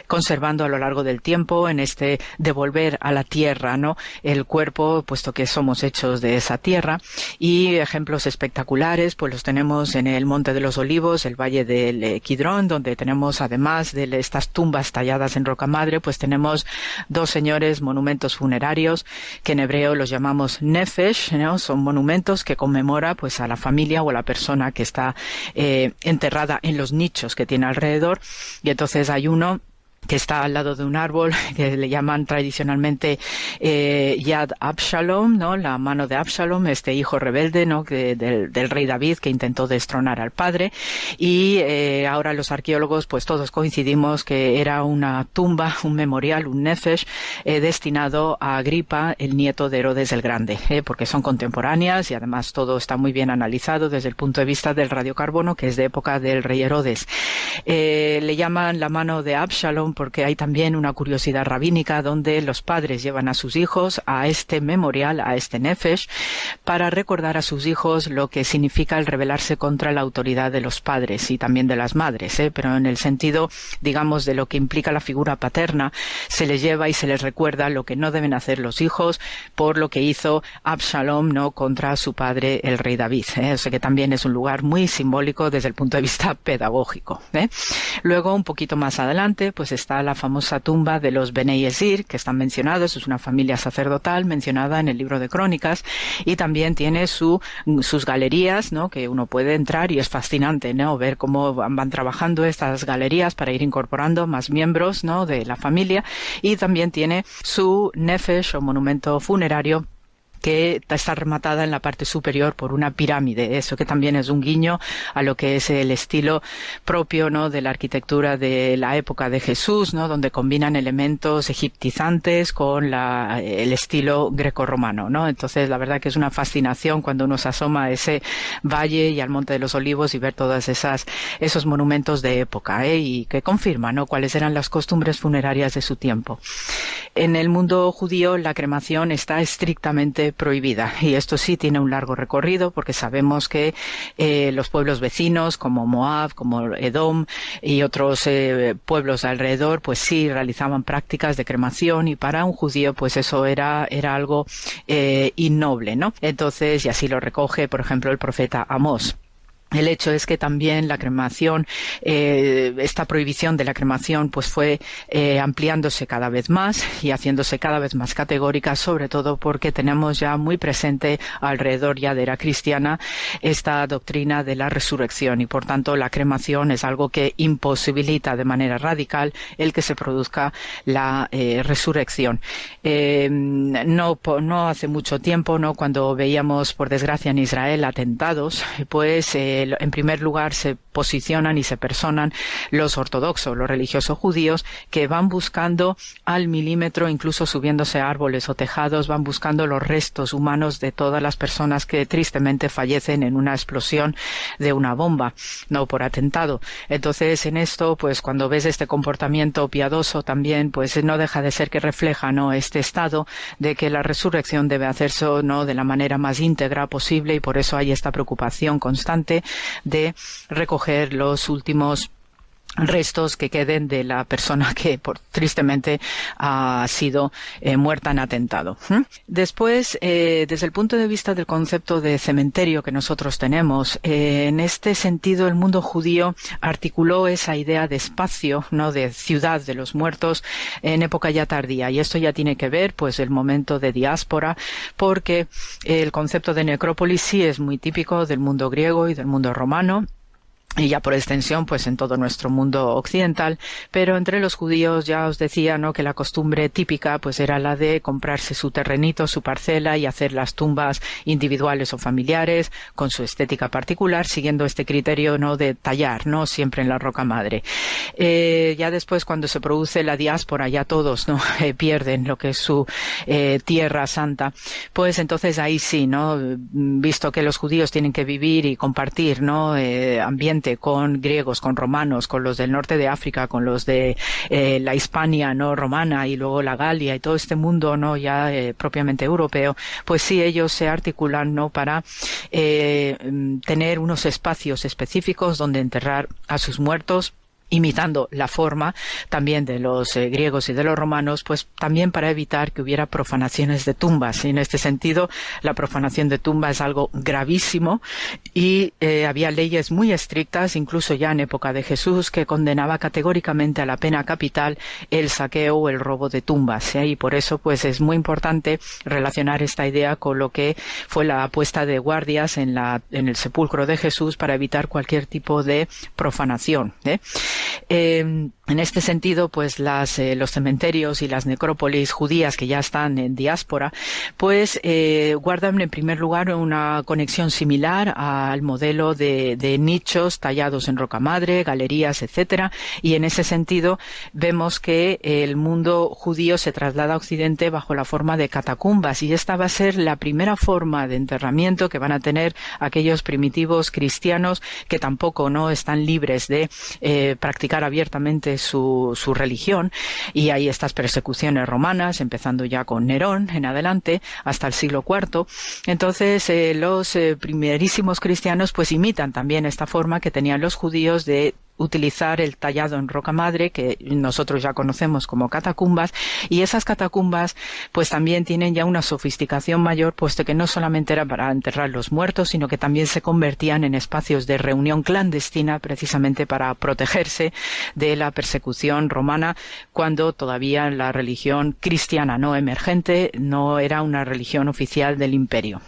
conservando a lo largo del tiempo en este devolver a la tierra no el cuerpo puesto que somos hechos de esa tierra y ejemplos espectaculares pues los tenemos en el Monte de los Olivos el Valle del Quidrón donde tenemos además de estas tumbas talladas en roca madre pues tenemos dos señores monumentos funerarios que en hebreo los llamamos nefesh ¿no? son monumentos que conmemora pues a la familia o a la persona que está eh, enterrada en los nichos que tiene alrededor. Y entonces hay uno que está al lado de un árbol que le llaman tradicionalmente eh, Yad Absalom, ¿no? La mano de Absalom, este hijo rebelde, ¿no? Que, del, rey David que intentó destronar al padre y eh, ahora los arqueólogos pues todos coincidimos que era una tumba, un memorial, un nefesh eh, destinado a Agripa, el nieto de Herodes el Grande, porque son contemporáneas y además todo está muy bien analizado desde el punto de vista del radiocarbono que es de época del rey Herodes. Le llaman la mano de Absalom porque hay también una curiosidad rabínica donde los padres llevan a sus hijos a este memorial, a este Nefesh, para recordar a sus hijos lo que significa el rebelarse contra la autoridad de los padres y también de las madres, ¿eh? pero en el sentido, digamos, de lo que implica la figura paterna, se les lleva y se les recuerda lo que no deben hacer los hijos por lo que hizo Absalom no contra su padre el rey David. ¿eh? O sea que también es un lugar muy simbólico desde el punto de vista pedagógico. ¿eh? Luego, un poquito más adelante, pues está la famosa tumba de los Bene Yesir, que están mencionados, es una familia sacerdotal mencionada en el libro de Crónicas, y también tiene su, sus galerías, ¿no? que uno puede entrar y es fascinante, ¿no? ver cómo van trabajando estas galerías para ir incorporando más miembros ¿no? de la familia, y también tiene su nefesh o monumento funerario que está rematada en la parte superior por una pirámide. Eso que también es un guiño a lo que es el estilo propio, ¿no? De la arquitectura de la época de Jesús, ¿no? Donde combinan elementos egiptizantes con la, el estilo grecorromano, ¿no? Entonces, la verdad que es una fascinación cuando uno se asoma a ese valle y al Monte de los Olivos y ver todas esas, esos monumentos de época, ¿eh? Y que confirman, ¿no? Cuáles eran las costumbres funerarias de su tiempo. En el mundo judío, la cremación está estrictamente prohibida. Y esto sí tiene un largo recorrido porque sabemos que eh, los pueblos vecinos como Moab, como Edom y otros eh, pueblos alrededor, pues sí realizaban prácticas de cremación y para un judío pues eso era, era algo eh, innoble, ¿no? Entonces, y así lo recoge, por ejemplo, el profeta Amós. El hecho es que también la cremación, eh, esta prohibición de la cremación, pues fue eh, ampliándose cada vez más y haciéndose cada vez más categórica, sobre todo porque tenemos ya muy presente alrededor ya de era cristiana esta doctrina de la resurrección y por tanto la cremación es algo que imposibilita de manera radical el que se produzca la eh, resurrección. no, no hace mucho tiempo, no cuando veíamos por desgracia en Israel atentados, pues en primer lugar se posicionan y se personan los ortodoxos, los religiosos judíos, que van buscando al milímetro, incluso subiéndose a árboles o tejados, van buscando los restos humanos de todas las personas que tristemente fallecen en una explosión de una bomba, no por atentado. Entonces, en esto, pues cuando ves este comportamiento piadoso también, pues no deja de ser que refleja, ¿no? Este estado de que la resurrección debe hacerse, ¿no? De la manera más íntegra posible y por eso hay esta preocupación constante de recoger los últimos restos que queden de la persona que por, tristemente ha sido eh, muerta en atentado. Después, eh, desde el punto de vista del concepto de cementerio que nosotros tenemos, eh, en este sentido el mundo judío articuló esa idea de espacio, no de ciudad de los muertos en época ya tardía. Y esto ya tiene que ver pues el momento de diáspora porque el concepto de necrópolis sí es muy típico del mundo griego y del mundo romano y ya por extensión pues en todo nuestro mundo occidental, pero entre los judíos ya os decía, ¿no? que la costumbre típica pues era la de comprarse su terrenito, su parcela y hacer las tumbas individuales o familiares con su estética particular, siguiendo este criterio no de tallar, no siempre en la roca madre. Eh, ya después cuando se produce la diáspora ya todos no eh, pierden lo que es su eh, tierra santa, pues entonces ahí sí, no visto que los judíos tienen que vivir y compartir, no eh, con griegos, con romanos, con los del norte de África, con los de eh, la Hispania no romana y luego la Galia y todo este mundo no ya eh, propiamente europeo, pues sí ellos se articulan no para eh, tener unos espacios específicos donde enterrar a sus muertos imitando la forma también de los eh, griegos y de los romanos, pues también para evitar que hubiera profanaciones de tumbas. Y en este sentido, la profanación de tumbas es algo gravísimo y eh, había leyes muy estrictas, incluso ya en época de Jesús, que condenaba categóricamente a la pena capital el saqueo o el robo de tumbas. ¿eh? Y por eso, pues es muy importante relacionar esta idea con lo que fue la puesta de guardias en, la, en el sepulcro de Jesús para evitar cualquier tipo de profanación. Eh, en este sentido, pues las, eh, los cementerios y las necrópolis judías que ya están en diáspora, pues eh, guardan en primer lugar una conexión similar al modelo de, de, nichos tallados en roca madre, galerías, etcétera, y en ese sentido vemos que el mundo judío se traslada a Occidente bajo la forma de catacumbas. Y esta va a ser la primera forma de enterramiento que van a tener aquellos primitivos cristianos que tampoco no están libres de eh, practicar abiertamente su, su religión y hay estas persecuciones romanas, empezando ya con Nerón en adelante hasta el siglo IV. Entonces eh, los eh, primerísimos cristianos pues imitan también esta forma que tenían los judíos de utilizar el tallado en roca madre que nosotros ya conocemos como catacumbas y esas catacumbas pues también tienen ya una sofisticación mayor puesto que no solamente era para enterrar los muertos sino que también se convertían en espacios de reunión clandestina precisamente para protegerse de la persecución romana cuando todavía la religión cristiana no emergente no era una religión oficial del imperio.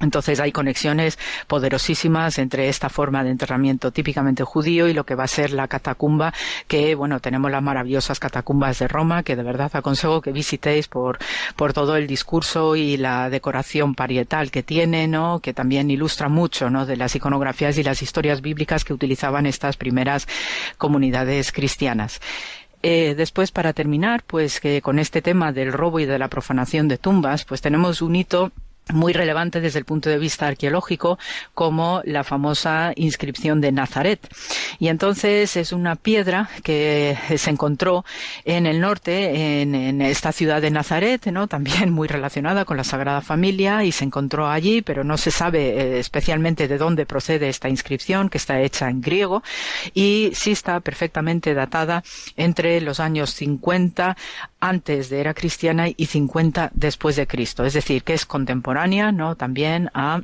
Entonces hay conexiones poderosísimas entre esta forma de enterramiento típicamente judío y lo que va a ser la catacumba, que bueno, tenemos las maravillosas catacumbas de Roma, que de verdad aconsejo que visitéis por, por todo el discurso y la decoración parietal que tiene, ¿no? Que también ilustra mucho, ¿no? De las iconografías y las historias bíblicas que utilizaban estas primeras comunidades cristianas. Eh, después, para terminar, pues que con este tema del robo y de la profanación de tumbas, pues tenemos un hito muy relevante desde el punto de vista arqueológico como la famosa inscripción de Nazaret. Y entonces es una piedra que se encontró en el norte, en, esta ciudad de Nazaret, ¿no? también muy relacionada con la Sagrada Familia y se encontró allí, pero no se sabe eh, especialmente de dónde procede esta inscripción que está hecha en griego y sí está perfectamente datada entre los años 50 antes de era cristiana y 50 después de Cristo, es decir, que es contemporánea, ¿no? También a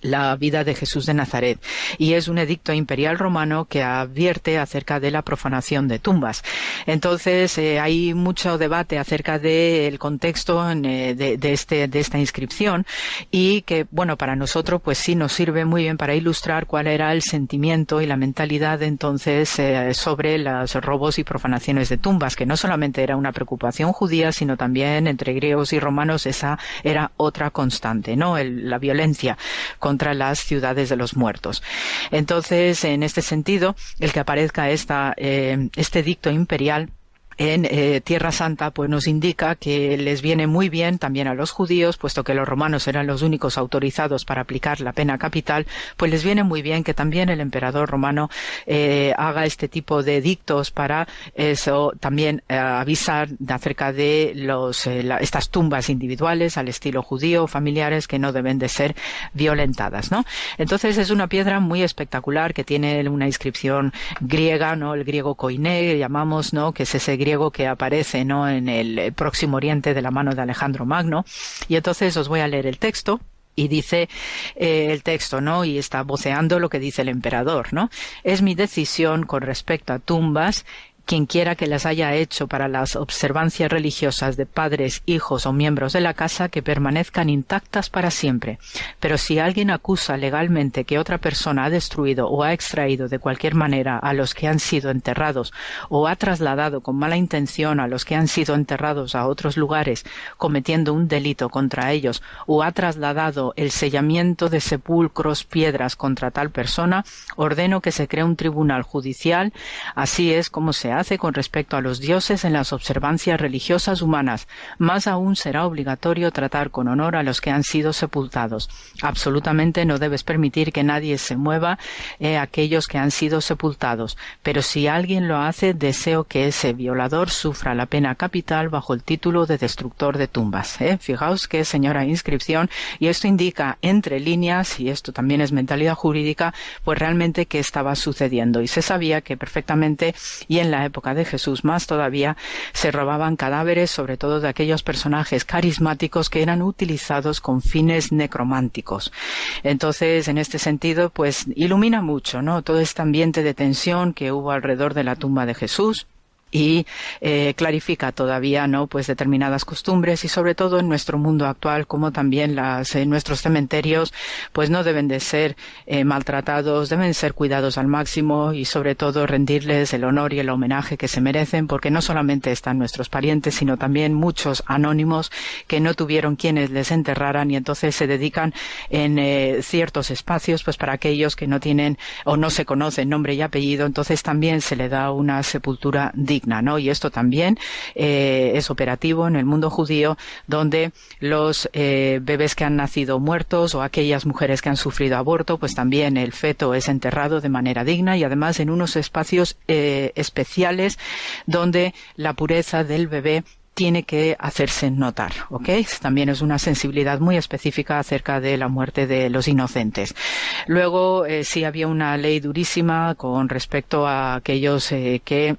la vida de Jesús de Nazaret. Y es un edicto imperial romano que advierte acerca de la profanación de tumbas. Entonces eh, hay mucho debate acerca del contexto eh, de, este, de esta inscripción y que bueno para nosotros pues sí nos sirve muy bien para ilustrar cuál era el sentimiento y la mentalidad entonces eh, sobre los robos y profanaciones de tumbas que no solamente era una preocupación judía sino también entre griegos y romanos esa era otra constante no la violencia contra las ciudades de los muertos. Entonces, en este sentido, el que aparezca esta, eh, este dicto imperial en eh, Tierra Santa, pues nos indica que les viene muy bien también a los judíos, puesto que los romanos eran los únicos autorizados para aplicar la pena capital, pues les viene muy bien que también el emperador romano eh, haga este tipo de dictos para eso también eh, avisar acerca de los estas tumbas individuales al estilo judío, familiares que no deben de ser violentadas, ¿no? Entonces es una piedra muy espectacular que tiene una inscripción griega, ¿no? El griego koiné, llamamos, ¿no? Que es ese griego que aparece ¿no? en el Próximo Oriente de la mano de Alejandro Magno. Y entonces os voy a leer el texto y dice eh, el texto, ¿no? Y está voceando lo que dice el emperador, ¿no? Es mi decisión con respecto a tumbas quien quiera que las haya hecho para las observancias religiosas de padres, hijos o miembros de la casa que permanezcan intactas para siempre. Pero si alguien acusa legalmente que otra persona ha destruido o ha extraído de cualquier manera a los que han sido enterrados o ha trasladado con mala intención a los que han sido enterrados a otros lugares, cometiendo un delito contra ellos, o ha trasladado el sellamiento de sepulcros, piedras contra tal persona, ordeno que se cree un tribunal judicial, así es como se hace con respecto a los dioses en las observancias religiosas humanas. Más aún será obligatorio tratar con honor a los que han sido sepultados. Absolutamente no debes permitir que nadie se mueva eh, aquellos que han sido sepultados. Pero si alguien lo hace, deseo que ese violador sufra la pena capital bajo el título de destructor de tumbas. ¿eh? Fijaos qué señora inscripción y esto indica entre líneas y esto también es mentalidad jurídica pues realmente qué estaba sucediendo y se sabía que perfectamente y en la época de Jesús más todavía, se robaban cadáveres, sobre todo de aquellos personajes carismáticos que eran utilizados con fines necrománticos. Entonces, en este sentido, pues ilumina mucho, ¿no? Todo este ambiente de tensión que hubo alrededor de la tumba de Jesús y eh, clarifica todavía no pues determinadas costumbres y sobre todo en nuestro mundo actual como también las en nuestros cementerios pues no deben de ser eh, maltratados deben ser cuidados al máximo y sobre todo rendirles el honor y el homenaje que se merecen porque no solamente están nuestros parientes sino también muchos anónimos que no tuvieron quienes les enterraran y entonces se dedican en eh, ciertos espacios pues para aquellos que no tienen o no se conocen nombre y apellido. Entonces también se le da una sepultura digna digna, ¿no? Y esto también eh, es operativo en el mundo judío, donde los eh, bebés que han nacido muertos o aquellas mujeres que han sufrido aborto, pues también el feto es enterrado de manera digna y además en unos espacios eh, especiales donde la pureza del bebé tiene que hacerse notar, ¿ok? También es una sensibilidad muy específica acerca de la muerte de los inocentes. Luego, sí había una ley durísima con respecto a aquellos que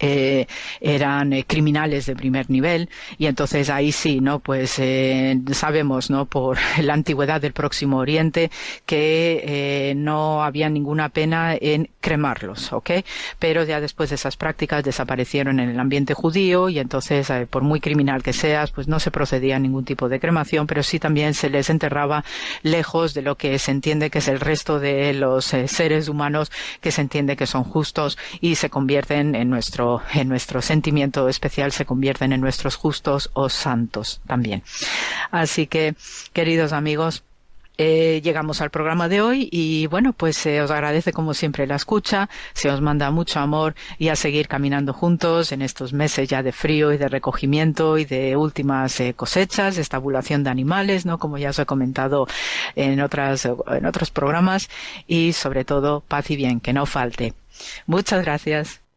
eh, eran eh, criminales de primer nivel. Y entonces ahí sí no pues eh, sabemos no por la antigüedad del próximo oriente que no había ninguna pena en cremarlos ¿ok? pero ya después de esas prácticas desaparecieron en el ambiente judío y entonces por muy criminal que seas pues no se procedía a ningún tipo de cremación pero sí también se les enterraba lejos de lo que se entiende que es el resto de los seres humanos que se entiende que son justos y se convierten en nuestro en nuestro sentimiento especial se convierten en nuestros justos o santos también. Así que, queridos amigos, eh, llegamos al programa de hoy y bueno, pues se os agradece como siempre la escucha, se os manda mucho amor y a seguir caminando juntos en estos meses ya de frío y de recogimiento y de últimas eh, cosechas, estabulación de animales, ¿no? Como ya os he comentado en otras, en otros programas y sobre todo paz y bien, que no falte. Muchas gracias.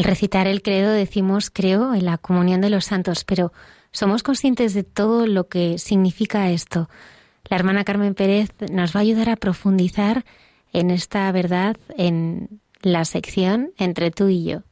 Al recitar el credo decimos creo en la comunión de los santos, pero ¿somos conscientes de todo lo que significa esto? La hermana Carmen Pérez nos va a ayudar a profundizar en esta verdad en la sección entre tú y yo.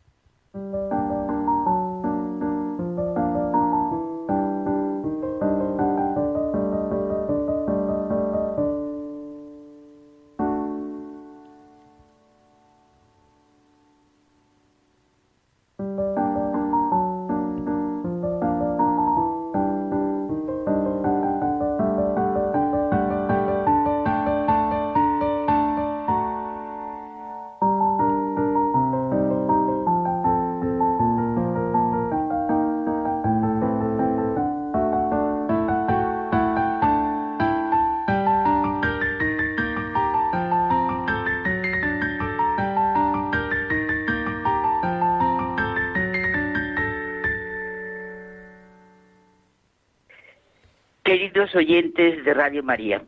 Oyentes de Radio María,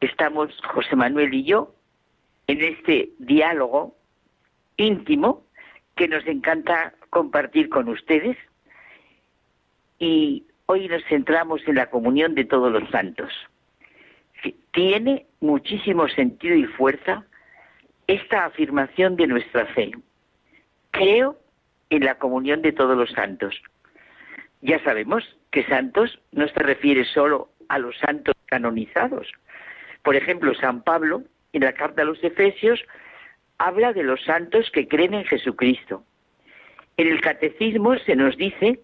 estamos José Manuel y yo en este diálogo íntimo que nos encanta compartir con ustedes y hoy nos centramos en la comunión de todos los santos. Tiene muchísimo sentido y fuerza esta afirmación de nuestra fe. Creo en la comunión de todos los santos. Ya sabemos que santos no se refiere solo a los santos canonizados. Por ejemplo, San Pablo, en la carta a los Efesios, habla de los santos que creen en Jesucristo. En el catecismo se nos dice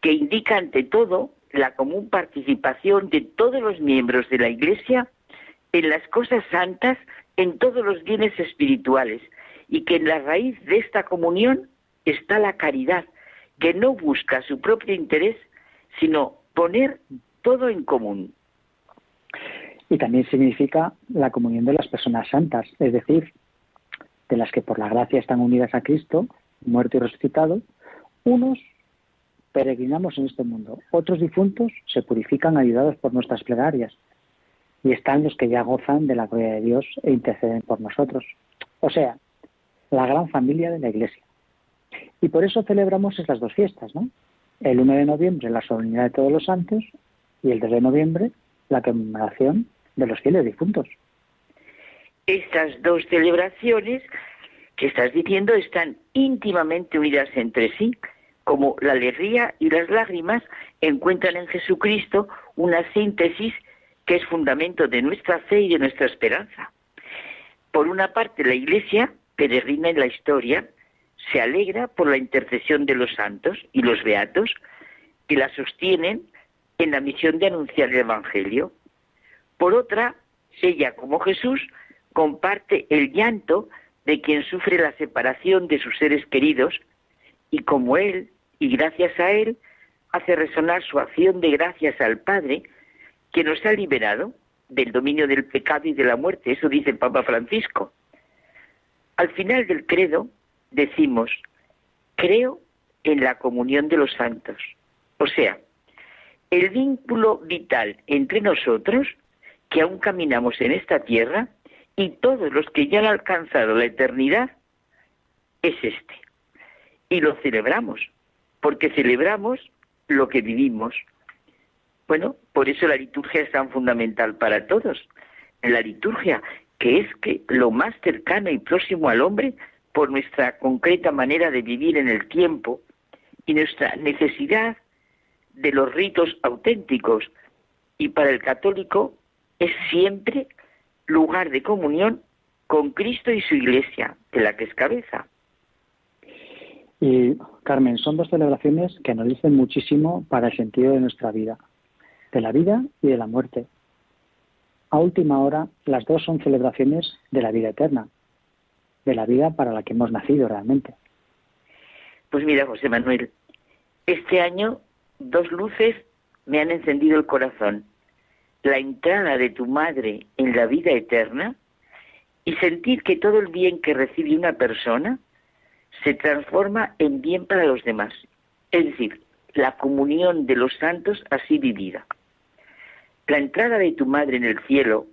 que indica ante todo la común participación de todos los miembros de la Iglesia en las cosas santas, en todos los bienes espirituales, y que en la raíz de esta comunión está la caridad, que no busca su propio interés, sino poner todo en común. Y también significa la comunión de las personas santas, es decir, de las que por la gracia están unidas a Cristo, muerto y resucitado, unos peregrinamos en este mundo, otros difuntos se purifican ayudados por nuestras plegarias, y están los que ya gozan de la gloria de Dios e interceden por nosotros. O sea, la gran familia de la Iglesia. Y por eso celebramos estas dos fiestas, ¿no? El 1 de noviembre la solemnidad de todos los santos y el 2 de noviembre la conmemoración de los fieles difuntos. Estas dos celebraciones que estás diciendo están íntimamente unidas entre sí, como la alegría y las lágrimas encuentran en Jesucristo una síntesis que es fundamento de nuestra fe y de nuestra esperanza. Por una parte, la Iglesia, peregrina en la historia, se alegra por la intercesión de los santos y los beatos que la sostienen en la misión de anunciar el Evangelio. Por otra, ella, como Jesús, comparte el llanto de quien sufre la separación de sus seres queridos y como Él, y gracias a Él, hace resonar su acción de gracias al Padre que nos ha liberado del dominio del pecado y de la muerte. Eso dice el Papa Francisco. Al final del credo decimos, creo en la comunión de los santos. O sea, el vínculo vital entre nosotros, que aún caminamos en esta tierra, y todos los que ya han alcanzado la eternidad, es este. Y lo celebramos, porque celebramos lo que vivimos, bueno, por eso la liturgia es tan fundamental para todos. La liturgia, que es que lo más cercano y próximo al hombre por nuestra concreta manera de vivir en el tiempo y nuestra necesidad de los ritos auténticos. Y para el católico es siempre lugar de comunión con Cristo y su iglesia, de la que es cabeza. Y Carmen, son dos celebraciones que nos dicen muchísimo para el sentido de nuestra vida de la vida y de la muerte. A última hora, las dos son celebraciones de la vida eterna, de la vida para la que hemos nacido realmente. Pues mira, José Manuel, este año dos luces me han encendido el corazón. La entrada de tu madre en la vida eterna y sentir que todo el bien que recibe una persona se transforma en bien para los demás. Es decir, la comunión de los santos así vivida. La entrada de tu madre en el cielo,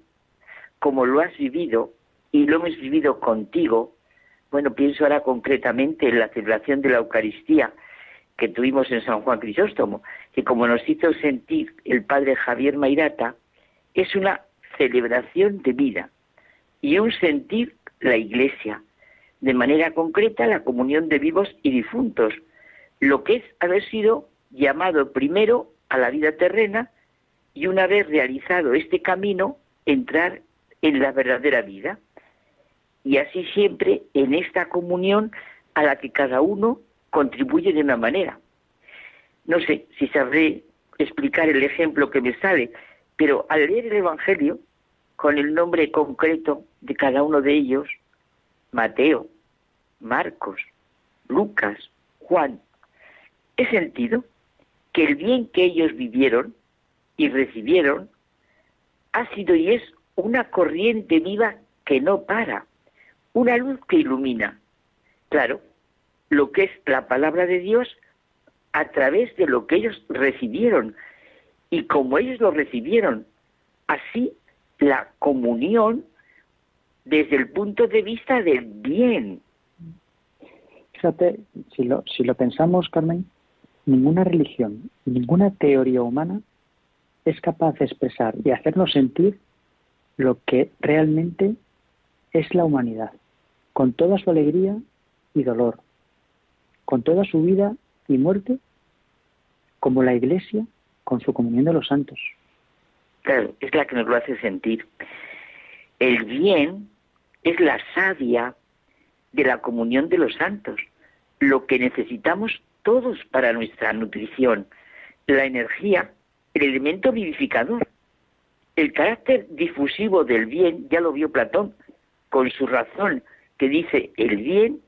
como lo has vivido y lo hemos vivido contigo, bueno, pienso ahora concretamente en la celebración de la Eucaristía que tuvimos en San Juan Crisóstomo, que como nos hizo sentir el padre Javier Mairata, es una celebración de vida y un sentir la Iglesia, de manera concreta la comunión de vivos y difuntos, lo que es haber sido llamado primero a la vida terrena y una vez realizado este camino, entrar en la verdadera vida. Y así siempre en esta comunión a la que cada uno contribuye de una manera. No sé si sabré explicar el ejemplo que me sale, pero al leer el Evangelio, con el nombre concreto de cada uno de ellos, Mateo, Marcos, Lucas, Juan, he sentido que el bien que ellos vivieron y recibieron ha sido y es una corriente viva que no para, una luz que ilumina. Claro, lo que es la palabra de Dios a través de lo que ellos recibieron. Y como ellos lo recibieron, así la comunión desde el punto de vista del bien. Fíjate, si lo, si lo pensamos, Carmen, ninguna religión, ninguna teoría humana es capaz de expresar y hacernos sentir lo que realmente es la humanidad, con toda su alegría y dolor, con toda su vida y muerte, como la Iglesia con su comunión de los santos. Claro, es la que nos lo hace sentir. El bien es la savia de la comunión de los santos, lo que necesitamos todos para nuestra nutrición, la energía el elemento vivificador. El carácter difusivo del bien, ya lo vio Platón, con su razón, que dice el bien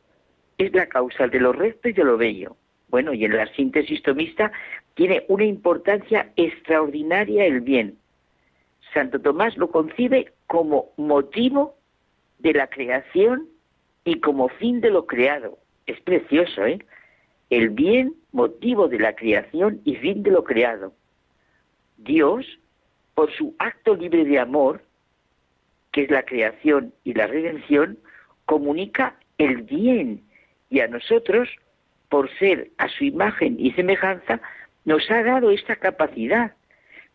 es la causa de lo recto y de lo bello. Bueno, y en la síntesis tomista tiene una importancia extraordinaria el bien. Santo Tomás lo concibe como motivo de la creación y como fin de lo creado. Es precioso, ¿eh? El bien, motivo de la creación y fin de lo creado. Dios, por su acto libre de amor, que es la creación y la redención, comunica el bien y a nosotros, por ser a su imagen y semejanza, nos ha dado esta capacidad.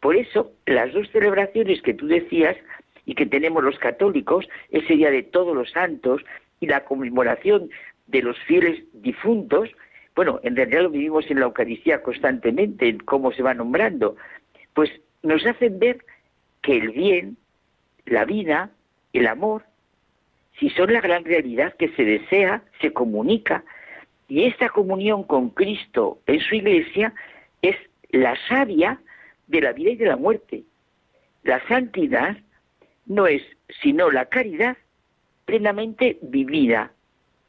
Por eso, las dos celebraciones que tú decías y que tenemos los católicos, ese día de todos los santos y la conmemoración de los fieles difuntos, bueno, en realidad lo vivimos en la Eucaristía constantemente, en cómo se va nombrando, pues nos hacen ver que el bien, la vida, el amor, si son la gran realidad que se desea, se comunica, y esta comunión con Cristo en su iglesia es la savia de la vida y de la muerte. La santidad no es sino la caridad plenamente vivida.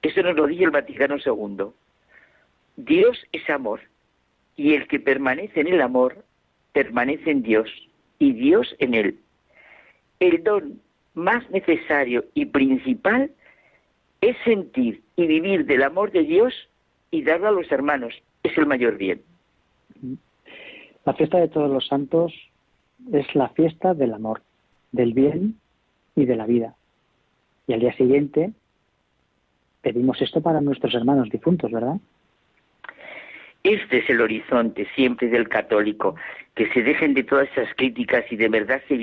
Eso nos lo dice el Vaticano II. Dios es amor y el que permanece en el amor permanece en Dios y Dios en él. El don más necesario y principal es sentir y vivir del amor de Dios y darlo a los hermanos. Es el mayor bien. La fiesta de todos los santos es la fiesta del amor, del bien y de la vida. Y al día siguiente pedimos esto para nuestros hermanos difuntos, ¿verdad? Este es el horizonte siempre del católico, que se dejen de todas esas críticas y de verdad se,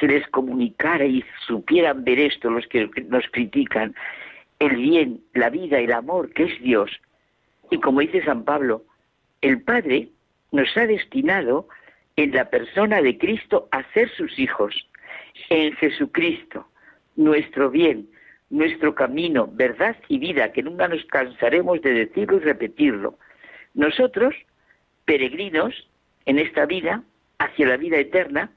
se les comunicara y supieran ver esto los que nos critican, el bien, la vida, el amor, que es Dios. Y como dice San Pablo, el Padre nos ha destinado en la persona de Cristo a ser sus hijos, en Jesucristo, nuestro bien, nuestro camino, verdad y vida, que nunca nos cansaremos de decirlo y repetirlo. Nosotros, peregrinos en esta vida, hacia la vida eterna,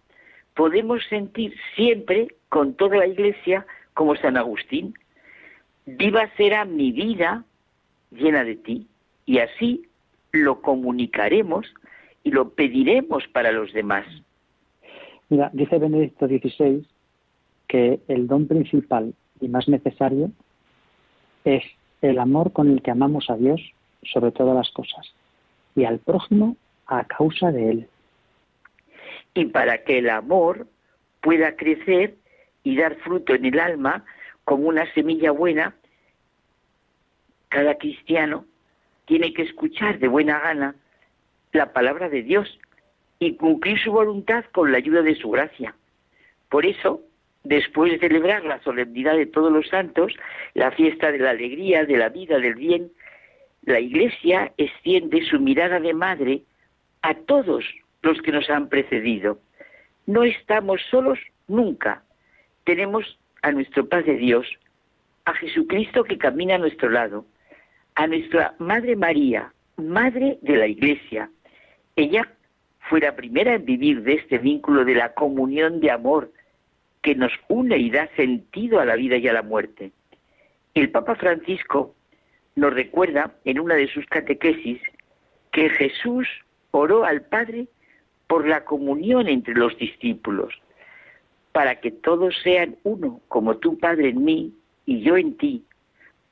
podemos sentir siempre con toda la iglesia como San Agustín, viva será mi vida llena de ti, y así lo comunicaremos y lo pediremos para los demás. Mira, dice Benedicto XVI que el don principal y más necesario es el amor con el que amamos a Dios sobre todas las cosas y al prójimo a causa de él. Y para que el amor pueda crecer y dar fruto en el alma como una semilla buena, cada cristiano tiene que escuchar de buena gana la palabra de Dios y cumplir su voluntad con la ayuda de su gracia. Por eso, después de celebrar la solemnidad de todos los santos, la fiesta de la alegría, de la vida, del bien, la Iglesia extiende su mirada de madre a todos los que nos han precedido. No estamos solos nunca. Tenemos a nuestro Padre Dios, a Jesucristo que camina a nuestro lado, a nuestra Madre María, Madre de la Iglesia. Ella fue la primera en vivir de este vínculo de la comunión de amor que nos une y da sentido a la vida y a la muerte. El Papa Francisco nos recuerda en una de sus catequesis que Jesús oró al Padre por la comunión entre los discípulos, para que todos sean uno, como tú, Padre, en mí y yo en ti,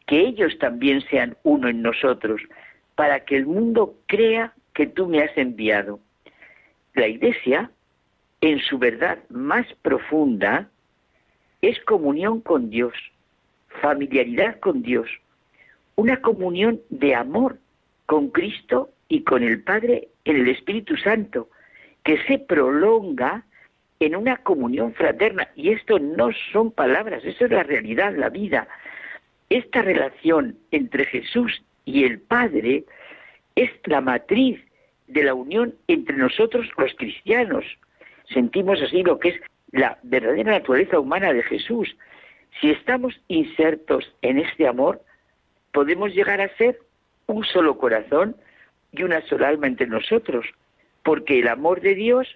que ellos también sean uno en nosotros, para que el mundo crea que tú me has enviado. La Iglesia, en su verdad más profunda, es comunión con Dios, familiaridad con Dios, una comunión de amor con Cristo y con el Padre en el Espíritu Santo, que se prolonga en una comunión fraterna. Y esto no son palabras, eso es la realidad, la vida. Esta relación entre Jesús y el Padre es la matriz de la unión entre nosotros los cristianos. Sentimos así lo que es la verdadera naturaleza humana de Jesús. Si estamos insertos en este amor, podemos llegar a ser un solo corazón y una sola alma entre nosotros, porque el amor de Dios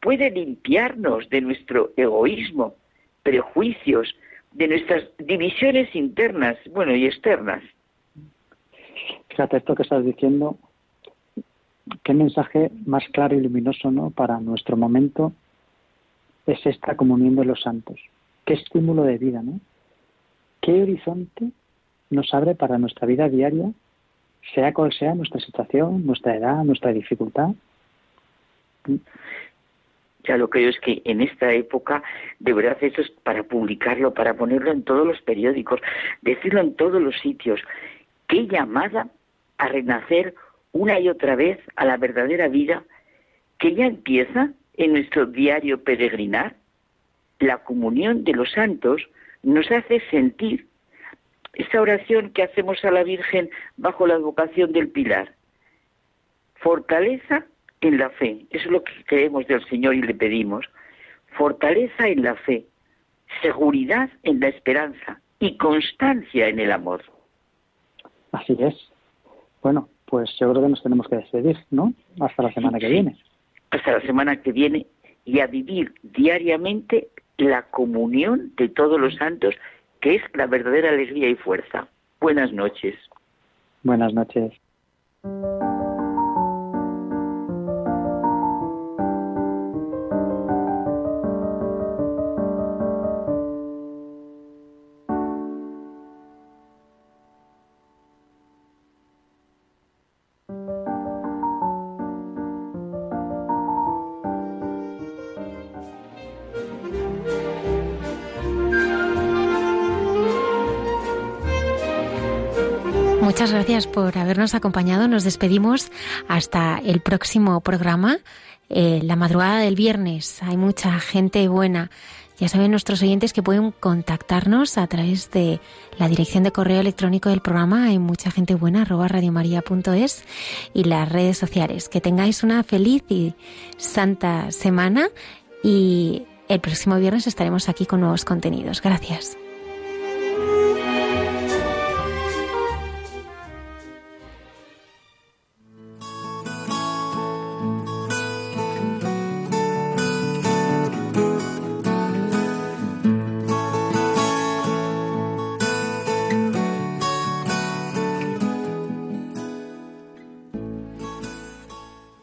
puede limpiarnos de nuestro egoísmo, prejuicios, de nuestras divisiones internas, bueno, y externas. Fíjate esto que estás diciendo, qué mensaje más claro y luminoso, ¿no? Para nuestro momento es esta comunión de los santos. Qué estímulo de vida, ¿no? Qué horizonte nos abre para nuestra vida diaria, sea cual sea nuestra situación, nuestra edad, nuestra dificultad. Ya lo creo es que en esta época de verdad eso es para publicarlo, para ponerlo en todos los periódicos, decirlo en todos los sitios. Qué llamada a renacer una y otra vez a la verdadera vida que ya empieza en nuestro diario peregrinar. La comunión de los santos nos hace sentir esa oración que hacemos a la Virgen bajo la advocación del Pilar. Fortaleza en la fe, eso es lo que creemos del Señor y le pedimos. Fortaleza en la fe, seguridad en la esperanza y constancia en el amor. Así es. Bueno, pues yo creo que nos tenemos que despedir, ¿no? Hasta la semana que viene. Hasta la semana que viene y a vivir diariamente la comunión de todos los santos, que es la verdadera alegría y fuerza. Buenas noches. Buenas noches. Muchas gracias por habernos acompañado. Nos despedimos hasta el próximo programa, eh, la madrugada del viernes. Hay mucha gente buena. Ya saben nuestros oyentes que pueden contactarnos a través de la dirección de correo electrónico del programa. Hay mucha gente buena, arroba radiomaria.es y las redes sociales. Que tengáis una feliz y santa semana y el próximo viernes estaremos aquí con nuevos contenidos. Gracias.